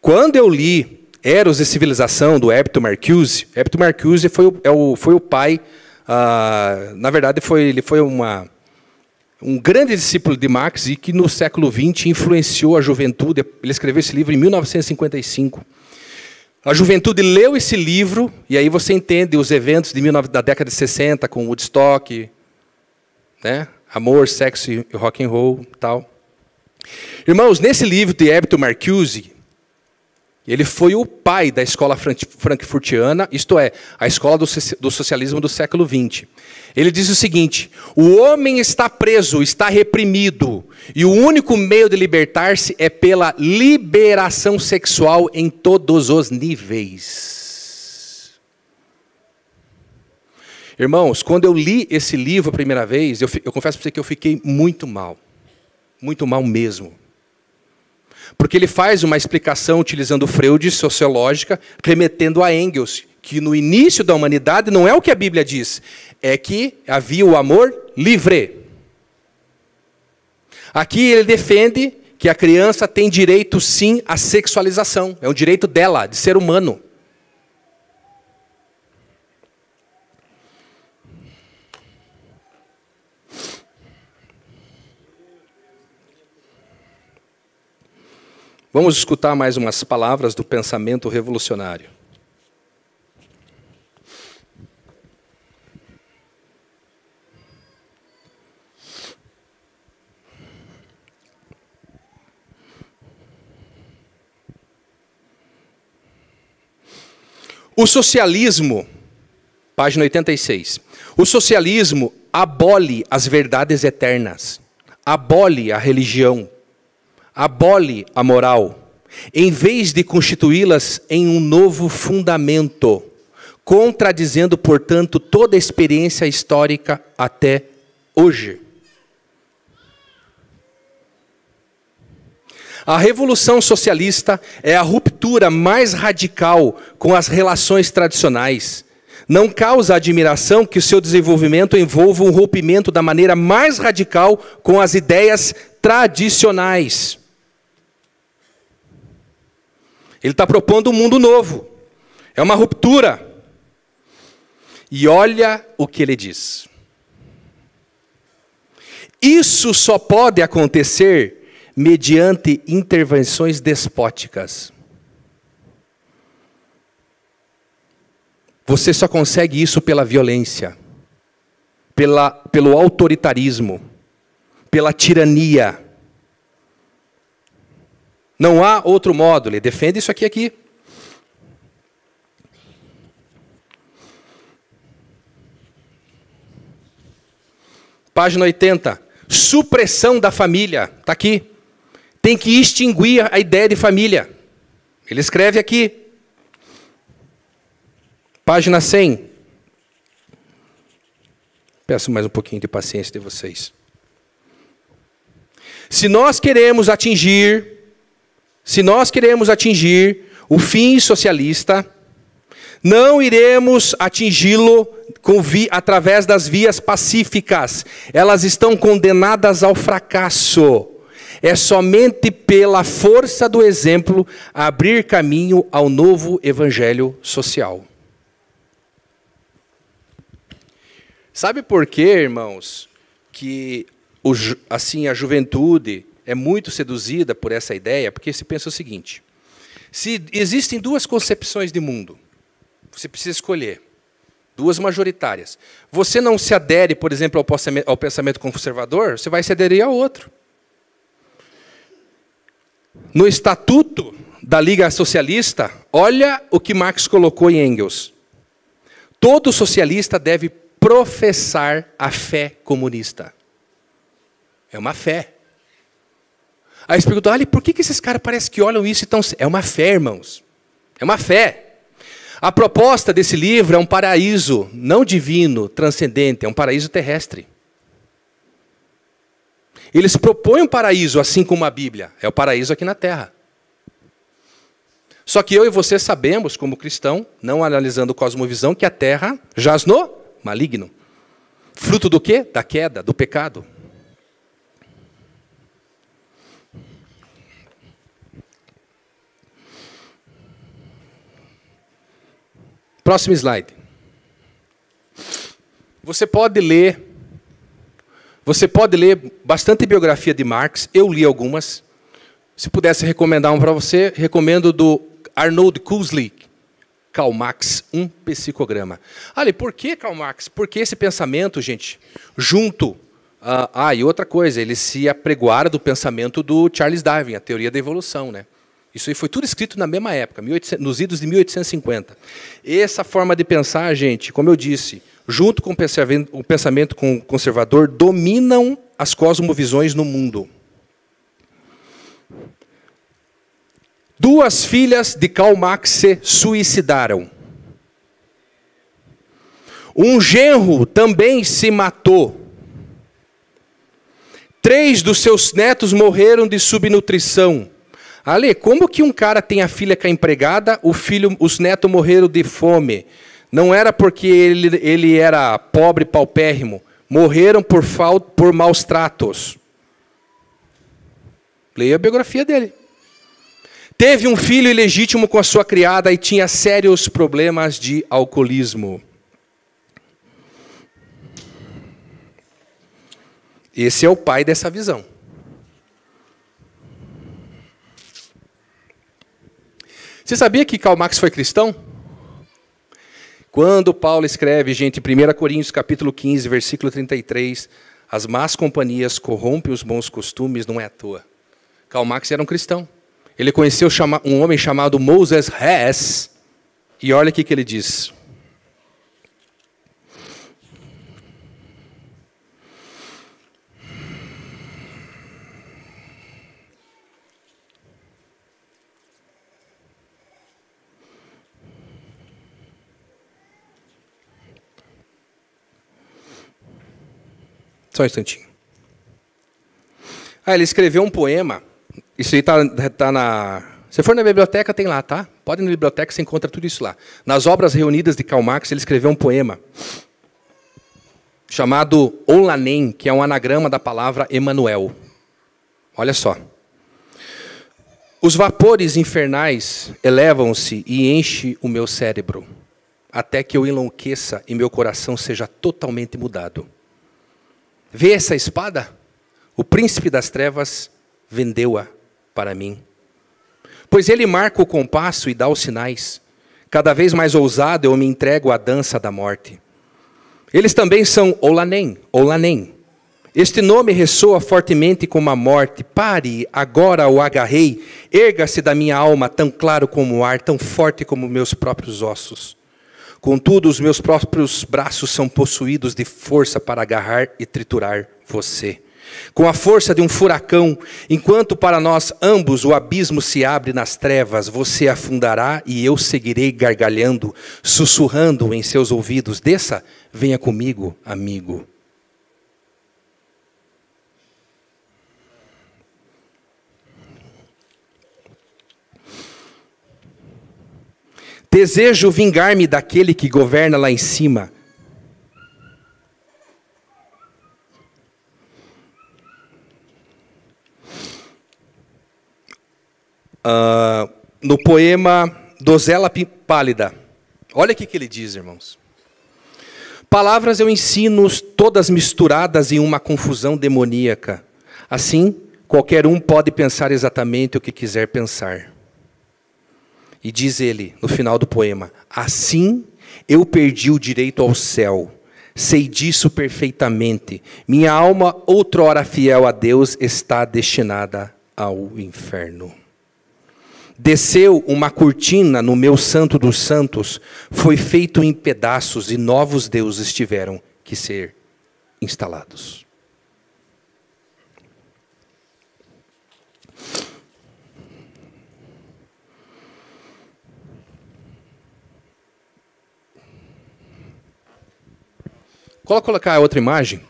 quando eu li Eros e Civilização, do Hepto Marcuse, Hepto Marcuse foi o, é o, foi o pai ah, na verdade, foi, ele foi uma, um grande discípulo de Marx e que no século XX influenciou a juventude. Ele escreveu esse livro em 1955. A juventude leu esse livro e aí você entende os eventos de 19, da década de 60 com Woodstock, né? amor, sexo e rock and roll, tal. Irmãos, nesse livro de Hébito Marcuse, ele foi o pai da escola frankfurtiana, isto é, a escola do socialismo do século XX. Ele diz o seguinte: o homem está preso, está reprimido, e o único meio de libertar-se é pela liberação sexual em todos os níveis. Irmãos, quando eu li esse livro a primeira vez, eu, eu confesso para você que eu fiquei muito mal. Muito mal mesmo. Porque ele faz uma explicação utilizando Freud sociológica, remetendo a Engels, que no início da humanidade não é o que a Bíblia diz, é que havia o amor livre. Aqui ele defende que a criança tem direito sim à sexualização, é um direito dela, de ser humano. Vamos escutar mais umas palavras do pensamento revolucionário. O socialismo, página 86. O socialismo abole as verdades eternas, abole a religião, abole a moral, em vez de constituí-las em um novo fundamento, contradizendo, portanto, toda a experiência histórica até hoje. A revolução socialista é a ruptura mais radical com as relações tradicionais. Não causa admiração que o seu desenvolvimento envolva um rompimento da maneira mais radical com as ideias tradicionais. Ele está propondo um mundo novo. É uma ruptura. E olha o que ele diz. Isso só pode acontecer mediante intervenções despóticas. Você só consegue isso pela violência, pela, pelo autoritarismo, pela tirania. Não há outro modo. Ele defende isso aqui aqui. Página 80. Supressão da família. Está aqui tem que extinguir a ideia de família. Ele escreve aqui, página 100. Peço mais um pouquinho de paciência de vocês. Se nós queremos atingir, se nós queremos atingir o fim socialista, não iremos atingi-lo através das vias pacíficas. Elas estão condenadas ao fracasso é somente pela força do exemplo abrir caminho ao novo evangelho social. Sabe por quê, irmãos, que assim a juventude é muito seduzida por essa ideia? Porque se pensa o seguinte: se existem duas concepções de mundo, você precisa escolher duas majoritárias. Você não se adere, por exemplo, ao pensamento conservador, você vai se aderir a outro. No estatuto da Liga Socialista, olha o que Marx colocou em Engels. Todo socialista deve professar a fé comunista. É uma fé. Aí você pergunta, olha, por que, que esses caras parecem que olham isso e estão. É uma fé, irmãos. É uma fé. A proposta desse livro é um paraíso não divino, transcendente, é um paraíso terrestre. Eles propõem um paraíso, assim como a Bíblia. É o paraíso aqui na terra. Só que eu e você sabemos, como cristão, não analisando cosmovisão, que a terra jaz no maligno. Fruto do quê? Da queda, do pecado. Próximo slide. Você pode ler você pode ler bastante biografia de Marx, eu li algumas. Se pudesse recomendar um para você, recomendo do Arnold Kusley, Karl Marx, um psicograma. Ali, por que Karl Marx? Porque esse pensamento, gente, junto. Uh, ah, e outra coisa, ele se apregoara do pensamento do Charles Darwin, a teoria da evolução, né? Isso aí foi tudo escrito na mesma época, 1800, nos idos de 1850. Essa forma de pensar, gente, como eu disse, junto com o pensamento conservador, dominam as cosmovisões no mundo. Duas filhas de Karl Marx se suicidaram. Um genro também se matou. Três dos seus netos morreram de subnutrição. Ale, como que um cara tem a filha com a empregada, o filho, os netos morreram de fome? Não era porque ele, ele era pobre, paupérrimo. Morreram por, falta, por maus tratos. Leia a biografia dele. Teve um filho ilegítimo com a sua criada e tinha sérios problemas de alcoolismo. Esse é o pai dessa visão. Você sabia que Karl Marx foi cristão? Quando Paulo escreve, gente, em 1 Coríntios capítulo 15, versículo 33, as más companhias corrompem os bons costumes, não é à toa. Karl Marx era um cristão. Ele conheceu um homem chamado Moses Hess, e olha o que ele diz. Só um instantinho. Ah, ele escreveu um poema. Isso aí está tá na. Se for na biblioteca, tem lá, tá? Pode ir na biblioteca, você encontra tudo isso lá. Nas obras reunidas de Karl Marx, ele escreveu um poema chamado Olanem, que é um anagrama da palavra Emanuel. Olha só. Os vapores infernais elevam-se e enchem o meu cérebro, até que eu enlouqueça e meu coração seja totalmente mudado. Vê essa espada? O príncipe das trevas vendeu-a para mim. Pois ele marca o compasso e dá os sinais. Cada vez mais ousado eu me entrego à dança da morte. Eles também são Olanem, Olanem. Este nome ressoa fortemente como a morte. Pare, agora o agarrei. Erga-se da minha alma, tão claro como o ar, tão forte como meus próprios ossos. Contudo, os meus próprios braços são possuídos de força para agarrar e triturar você. Com a força de um furacão, enquanto para nós ambos o abismo se abre nas trevas, você afundará e eu seguirei gargalhando, sussurrando em seus ouvidos: Desça, venha comigo, amigo. Desejo vingar-me daquele que governa lá em cima. Uh, no poema Dozela Pálida. Olha o que ele diz, irmãos. Palavras eu ensino todas misturadas em uma confusão demoníaca. Assim, qualquer um pode pensar exatamente o que quiser pensar. E diz ele, no final do poema: Assim eu perdi o direito ao céu. Sei disso perfeitamente. Minha alma, outrora fiel a Deus, está destinada ao inferno. Desceu uma cortina no meu santo dos santos, foi feito em pedaços e novos deuses tiveram que ser instalados. Coloca colocar outra imagem.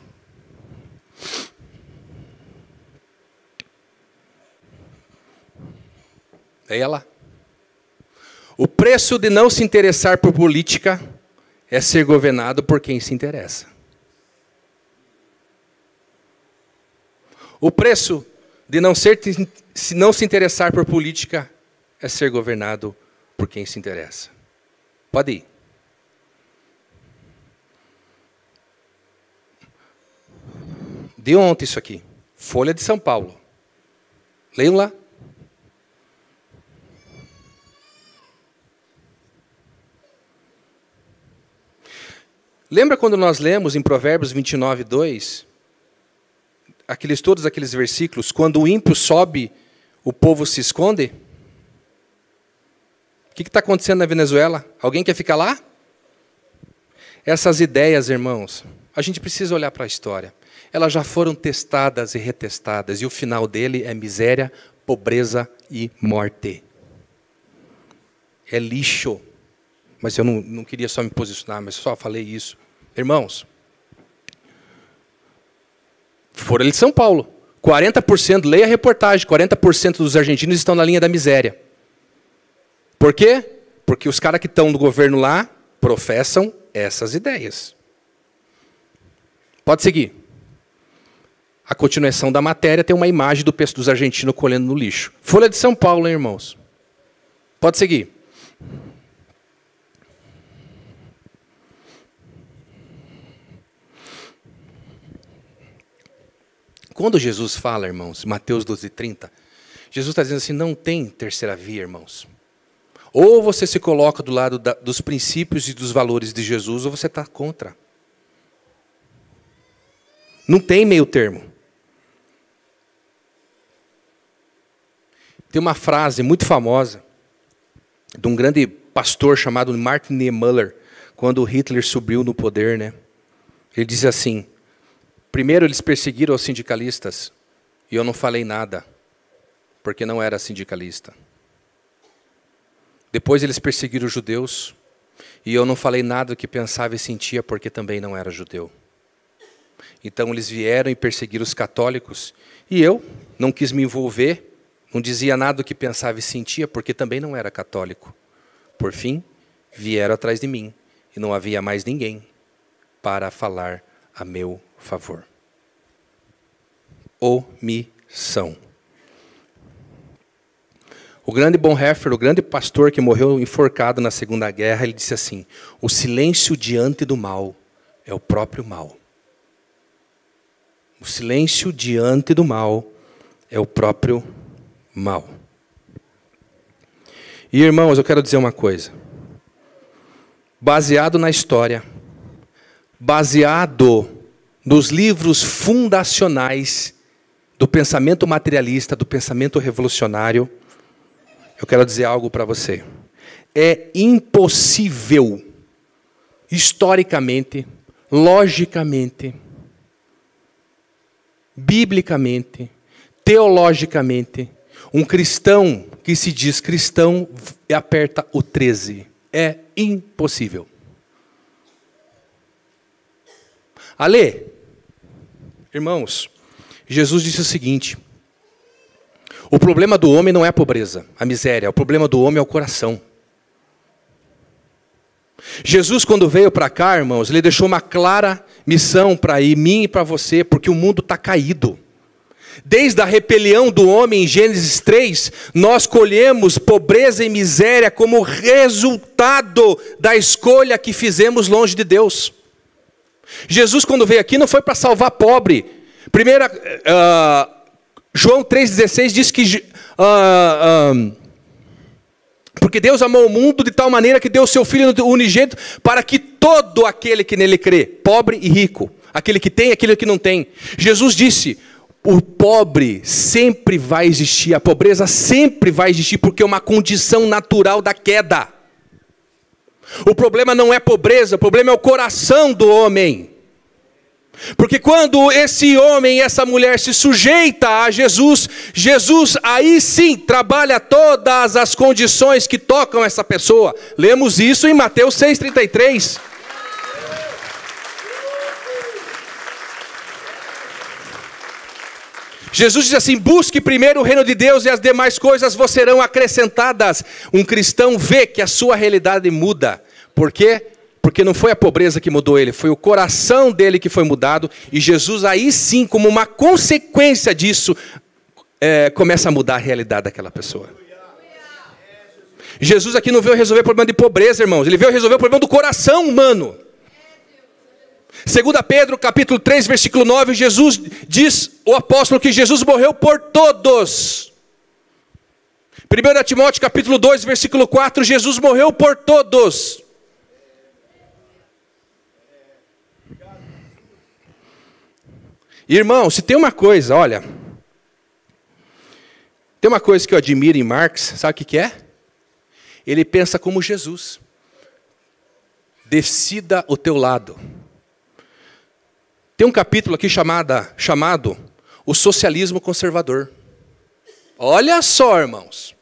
É ela. O preço de não se interessar por política é ser governado por quem se interessa. O preço de não, ser, se não se interessar por política é ser governado por quem se interessa. Pode ir. De ontem isso aqui. Folha de São Paulo. Leiam lá. Lembra quando nós lemos em Provérbios 29, 2? Aqueles, todos aqueles versículos, quando o ímpio sobe, o povo se esconde? O que está acontecendo na Venezuela? Alguém quer ficar lá? Essas ideias, irmãos, a gente precisa olhar para a história elas já foram testadas e retestadas, e o final dele é miséria, pobreza e morte. É lixo. Mas eu não, não queria só me posicionar, mas só falei isso. Irmãos, Folha de São Paulo. 40%, leia a reportagem, 40% dos argentinos estão na linha da miséria. Por quê? Porque os caras que estão no governo lá professam essas ideias. Pode seguir. A continuação da matéria tem uma imagem do dos argentinos colhendo no lixo. Folha de São Paulo, hein, irmãos? Pode seguir. Quando Jesus fala, irmãos, Mateus 12, 30, Jesus está dizendo assim: não tem terceira via, irmãos. Ou você se coloca do lado da, dos princípios e dos valores de Jesus, ou você está contra. Não tem meio termo. Tem uma frase muito famosa de um grande pastor chamado Martin Niemöller, quando Hitler subiu no poder, né? Ele diz assim: primeiro eles perseguiram os sindicalistas e eu não falei nada, porque não era sindicalista. Depois eles perseguiram os judeus, e eu não falei nada do que pensava e sentia, porque também não era judeu. Então eles vieram e perseguiram os católicos, e eu não quis me envolver, não dizia nada do que pensava e sentia, porque também não era católico. Por fim, vieram atrás de mim, e não havia mais ninguém para falar a meu favor. Omissão. O grande Bonhoeffer, o grande pastor que morreu enforcado na Segunda Guerra, ele disse assim: o silêncio diante do mal é o próprio mal. O silêncio diante do mal é o próprio mal. E irmãos, eu quero dizer uma coisa. Baseado na história, baseado nos livros fundacionais do pensamento materialista, do pensamento revolucionário, eu quero dizer algo para você. É impossível, historicamente, logicamente, biblicamente, teologicamente, um cristão que se diz cristão aperta o 13. É impossível. Ale, irmãos, Jesus disse o seguinte: o problema do homem não é a pobreza, a miséria. O problema do homem é o coração. Jesus, quando veio para cá, irmãos, ele deixou uma clara missão para mim e para você, porque o mundo está caído. Desde a rebelião do homem em Gênesis 3, nós colhemos pobreza e miséria como resultado da escolha que fizemos longe de Deus. Jesus, quando veio aqui, não foi para salvar pobre. Primeira, uh, João 3,16 diz que. Uh, uh, porque Deus amou o mundo de tal maneira que deu o seu Filho unigênito para que todo aquele que nele crê, pobre e rico, aquele que tem e aquele que não tem. Jesus disse: o pobre sempre vai existir, a pobreza sempre vai existir, porque é uma condição natural da queda. O problema não é pobreza, o problema é o coração do homem. Porque quando esse homem e essa mulher se sujeita a Jesus, Jesus aí sim trabalha todas as condições que tocam essa pessoa. Lemos isso em Mateus 6:33. Jesus diz assim: busque primeiro o reino de Deus e as demais coisas vos serão acrescentadas. Um cristão vê que a sua realidade muda. Por quê? Porque não foi a pobreza que mudou ele, foi o coração dele que foi mudado, e Jesus, aí sim, como uma consequência disso, é, começa a mudar a realidade daquela pessoa. Jesus aqui não veio resolver o problema de pobreza, irmãos, ele veio resolver o problema do coração humano. 2 Pedro capítulo 3, versículo 9, Jesus diz, o apóstolo, que Jesus morreu por todos. 1 Timóteo capítulo 2, versículo 4, Jesus morreu por todos. Irmão, se tem uma coisa, olha. Tem uma coisa que eu admiro em Marx, sabe o que, é? Ele pensa como Jesus. Decida o teu lado. Tem um capítulo aqui chamada, chamado O Socialismo Conservador. Olha só, irmãos.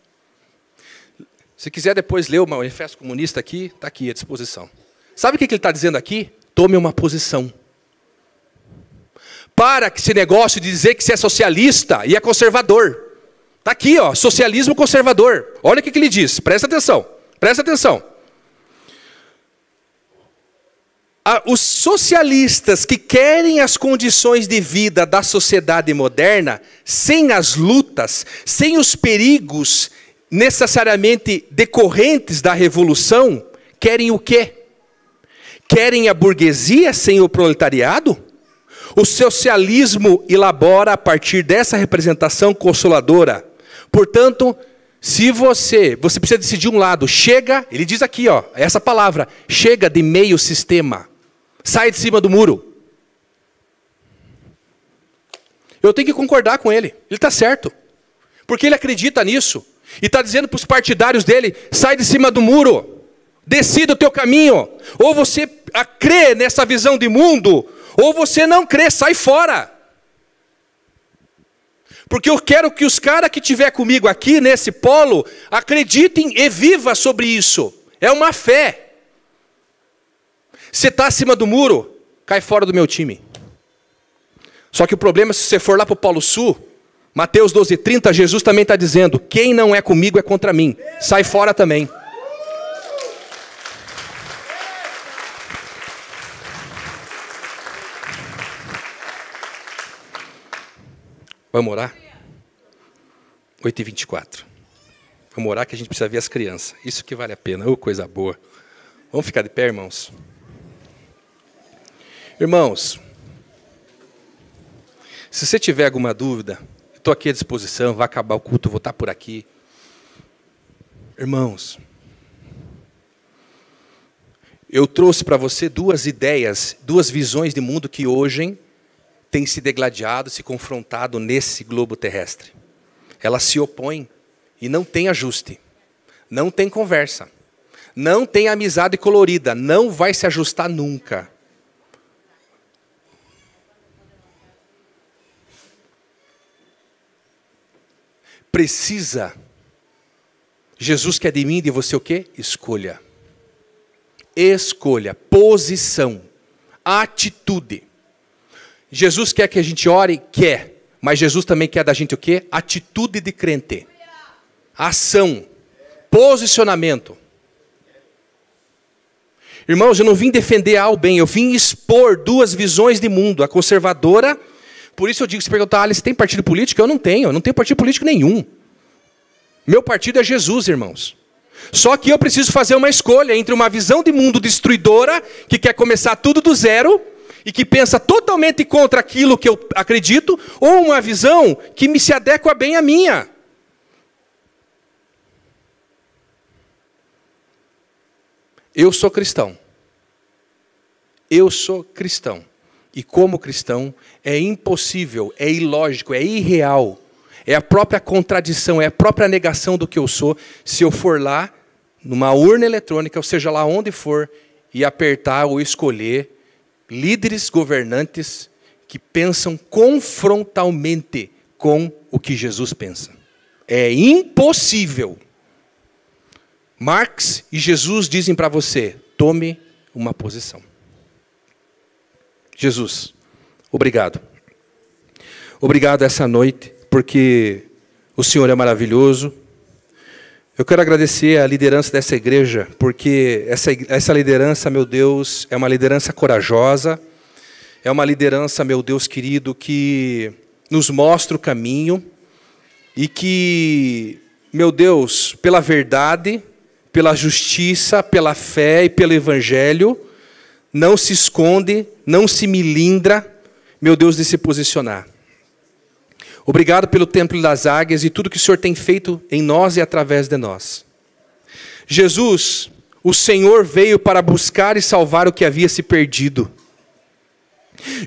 Se quiser depois ler o Manifesto Comunista aqui, está aqui à disposição. Sabe o que ele está dizendo aqui? Tome uma posição. para esse negócio de dizer que você é socialista e é conservador. Está aqui, ó, socialismo conservador. Olha o que ele diz, presta atenção, presta atenção. Os socialistas que querem as condições de vida da sociedade moderna, sem as lutas, sem os perigos necessariamente decorrentes da revolução, querem o quê? Querem a burguesia sem o proletariado? O socialismo elabora a partir dessa representação consoladora. Portanto, se você, você precisa decidir um lado, chega, ele diz aqui, ó, essa palavra, chega de meio sistema. Sai de cima do muro. Eu tenho que concordar com ele. Ele está certo. Porque ele acredita nisso. E está dizendo para os partidários dele: sai de cima do muro. Decida o teu caminho. Ou você crê nessa visão de mundo, ou você não crê, sai fora. Porque eu quero que os caras que tiver comigo aqui nesse polo acreditem e vivam sobre isso. É uma fé. Você está acima do muro, cai fora do meu time. Só que o problema, se você for lá para o Polo Sul, Mateus 12, 30, Jesus também está dizendo: quem não é comigo é contra mim, sai fora também. Vamos orar? 8 e 24. Vamos orar que a gente precisa ver as crianças. Isso que vale a pena. Oh, coisa boa. Vamos ficar de pé, irmãos? Irmãos, se você tiver alguma dúvida, estou aqui à disposição, vai acabar o culto, vou estar por aqui. Irmãos, eu trouxe para você duas ideias, duas visões de mundo que hoje têm se degladiado, se confrontado nesse globo terrestre. Elas se opõem e não tem ajuste, não tem conversa, não tem amizade colorida, não vai se ajustar nunca. Precisa. Jesus quer de mim e de você o quê? Escolha. Escolha, posição, atitude. Jesus quer que a gente ore? Quer. Mas Jesus também quer da gente o quê? Atitude de crente. Ação. Posicionamento. Irmãos, eu não vim defender ao bem, eu vim expor duas visões de mundo, a conservadora por isso eu digo, se perguntar, Alice, tem partido político? Eu não tenho, eu não tenho partido político nenhum. Meu partido é Jesus, irmãos. Só que eu preciso fazer uma escolha entre uma visão de mundo destruidora, que quer começar tudo do zero, e que pensa totalmente contra aquilo que eu acredito, ou uma visão que me se adequa bem à minha. Eu sou cristão. Eu sou cristão. E como cristão, é impossível, é ilógico, é irreal, é a própria contradição, é a própria negação do que eu sou, se eu for lá, numa urna eletrônica, ou seja lá onde for, e apertar ou escolher líderes governantes que pensam confrontalmente com o que Jesus pensa. É impossível. Marx e Jesus dizem para você: tome uma posição. Jesus, obrigado. Obrigado essa noite, porque o Senhor é maravilhoso. Eu quero agradecer a liderança dessa igreja, porque essa, essa liderança, meu Deus, é uma liderança corajosa, é uma liderança, meu Deus querido, que nos mostra o caminho e que, meu Deus, pela verdade, pela justiça, pela fé e pelo evangelho, não se esconde, não se milindra, meu Deus, de se posicionar. Obrigado pelo Templo das Águias e tudo que o Senhor tem feito em nós e através de nós. Jesus, o Senhor veio para buscar e salvar o que havia se perdido.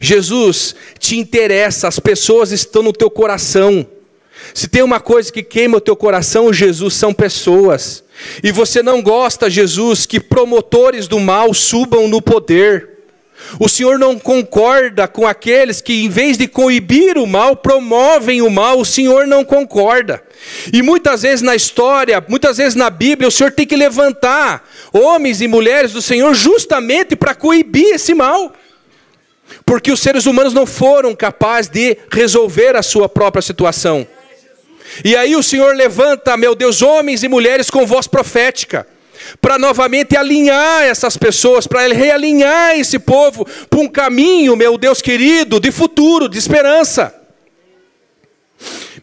Jesus, te interessa, as pessoas estão no teu coração. Se tem uma coisa que queima o teu coração, Jesus, são pessoas. E você não gosta, Jesus, que promotores do mal subam no poder. O Senhor não concorda com aqueles que, em vez de coibir o mal, promovem o mal. O Senhor não concorda. E muitas vezes na história, muitas vezes na Bíblia, o Senhor tem que levantar homens e mulheres do Senhor justamente para coibir esse mal. Porque os seres humanos não foram capazes de resolver a sua própria situação. E aí o Senhor levanta, meu Deus, homens e mulheres com voz profética, para novamente alinhar essas pessoas, para realinhar esse povo para um caminho, meu Deus querido, de futuro, de esperança.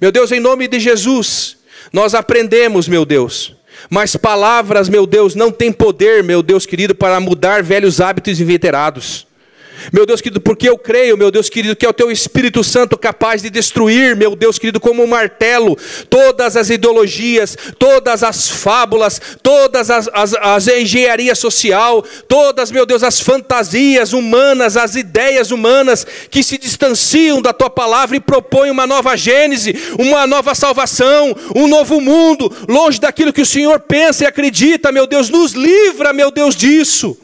Meu Deus, em nome de Jesus, nós aprendemos, meu Deus, mas palavras, meu Deus, não têm poder, meu Deus querido, para mudar velhos hábitos inveterados. Meu Deus querido, porque eu creio, meu Deus querido, que é o teu Espírito Santo capaz de destruir, meu Deus querido, como um martelo, todas as ideologias, todas as fábulas, todas as, as, as engenharia social, todas, meu Deus, as fantasias humanas, as ideias humanas que se distanciam da tua palavra e propõem uma nova gênese, uma nova salvação, um novo mundo, longe daquilo que o Senhor pensa e acredita, meu Deus, nos livra, meu Deus, disso.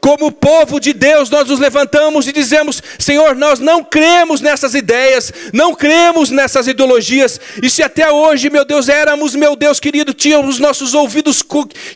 Como povo de Deus, nós nos levantamos e dizemos: Senhor, nós não cremos nessas ideias, não cremos nessas ideologias, e se até hoje, meu Deus, éramos, meu Deus querido, tínhamos os nossos ouvidos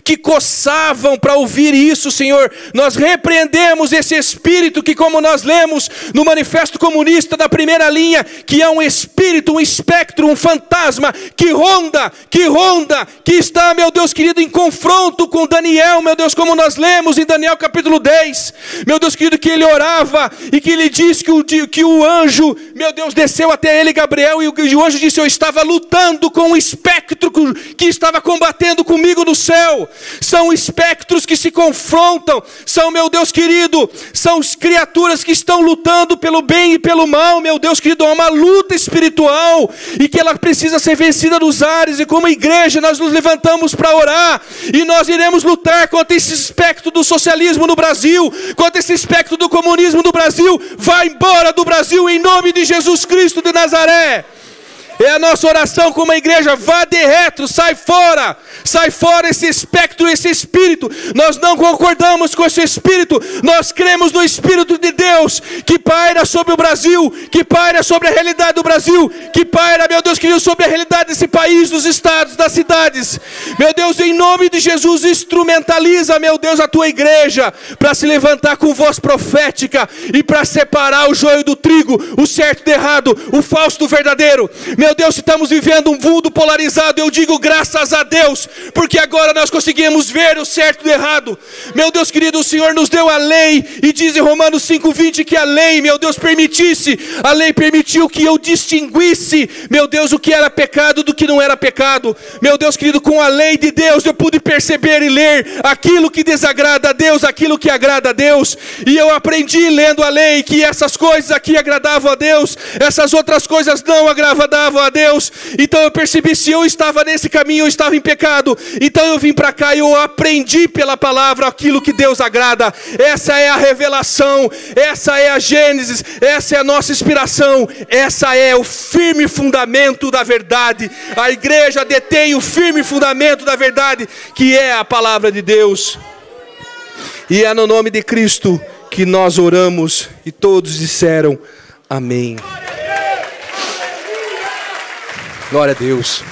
que coçavam para ouvir isso, Senhor, nós repreendemos esse espírito que, como nós lemos no Manifesto Comunista da primeira linha, que é um espírito, um espectro, um fantasma que ronda, que ronda, que está, meu Deus querido, em confronto com Daniel, meu Deus, como nós lemos em Daniel capítulo capítulo 10, meu Deus querido, que ele orava e que ele disse que o, que o anjo, meu Deus, desceu até ele, Gabriel, e o, e o anjo disse: Eu estava lutando com o espectro que estava combatendo comigo no céu. São espectros que se confrontam, são, meu Deus querido, são criaturas que estão lutando pelo bem e pelo mal, meu Deus querido, há uma luta espiritual e que ela precisa ser vencida nos ares, e como igreja nós nos levantamos para orar e nós iremos lutar contra esse espectro do socialismo no Brasil, contra esse espectro do comunismo do Brasil, vai embora do Brasil em nome de Jesus Cristo de Nazaré. É a nossa oração como a igreja, vá de retro, sai fora, sai fora esse espectro, esse espírito. Nós não concordamos com esse espírito, nós cremos no Espírito de Deus que paira sobre o Brasil, que paira sobre a realidade do Brasil, que paira, meu Deus querido, sobre a realidade desse país, dos estados, das cidades. Meu Deus, em nome de Jesus, instrumentaliza, meu Deus, a tua igreja para se levantar com voz profética e para separar o joio do trigo, o certo do errado, o falso do verdadeiro. Meu meu Deus, estamos vivendo um mundo polarizado, eu digo graças a Deus, porque agora nós conseguimos ver o certo do errado. Meu Deus querido, o Senhor nos deu a lei, e diz em Romanos 5,20 que a lei, meu Deus, permitisse, a lei permitiu que eu distinguisse, meu Deus, o que era pecado do que não era pecado. Meu Deus querido, com a lei de Deus eu pude perceber e ler aquilo que desagrada a Deus, aquilo que agrada a Deus, e eu aprendi lendo a lei que essas coisas aqui agradavam a Deus, essas outras coisas não agradavam a Deus. Então eu percebi se eu estava nesse caminho, eu estava em pecado. Então eu vim para cá e eu aprendi pela palavra aquilo que Deus agrada. Essa é a revelação, essa é a Gênesis, essa é a nossa inspiração, essa é o firme fundamento da verdade. A igreja detém o firme fundamento da verdade, que é a palavra de Deus. E é no nome de Cristo que nós oramos e todos disseram amém. Glória a Deus.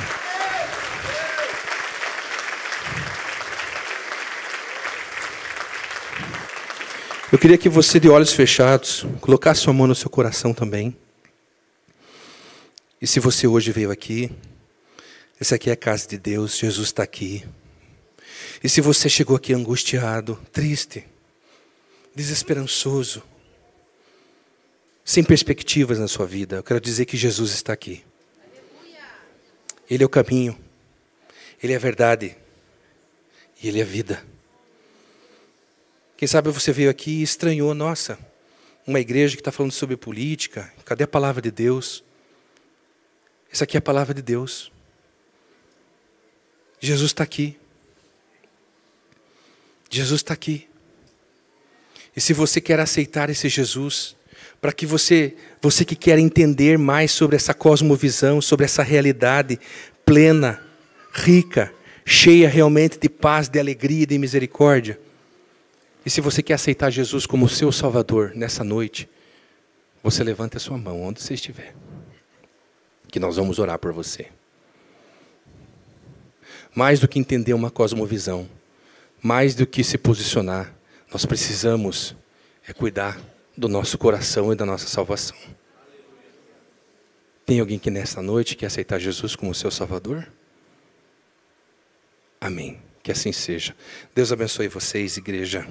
Eu queria que você, de olhos fechados, colocasse sua mão no seu coração também. E se você hoje veio aqui, essa aqui é a casa de Deus, Jesus está aqui. E se você chegou aqui angustiado, triste, desesperançoso, sem perspectivas na sua vida, eu quero dizer que Jesus está aqui. Ele é o caminho, Ele é a verdade e Ele é a vida. Quem sabe você veio aqui e estranhou, nossa, uma igreja que está falando sobre política, cadê a palavra de Deus? Essa aqui é a palavra de Deus. Jesus está aqui. Jesus está aqui. E se você quer aceitar esse Jesus, para que você, você que quer entender mais sobre essa cosmovisão, sobre essa realidade plena, rica, cheia realmente de paz, de alegria, de misericórdia. E se você quer aceitar Jesus como seu Salvador nessa noite, você levanta a sua mão onde você estiver. Que nós vamos orar por você. Mais do que entender uma cosmovisão, mais do que se posicionar, nós precisamos é cuidar do nosso coração e da nossa salvação. Tem alguém que nesta noite quer aceitar Jesus como seu Salvador? Amém. Que assim seja. Deus abençoe vocês, igreja.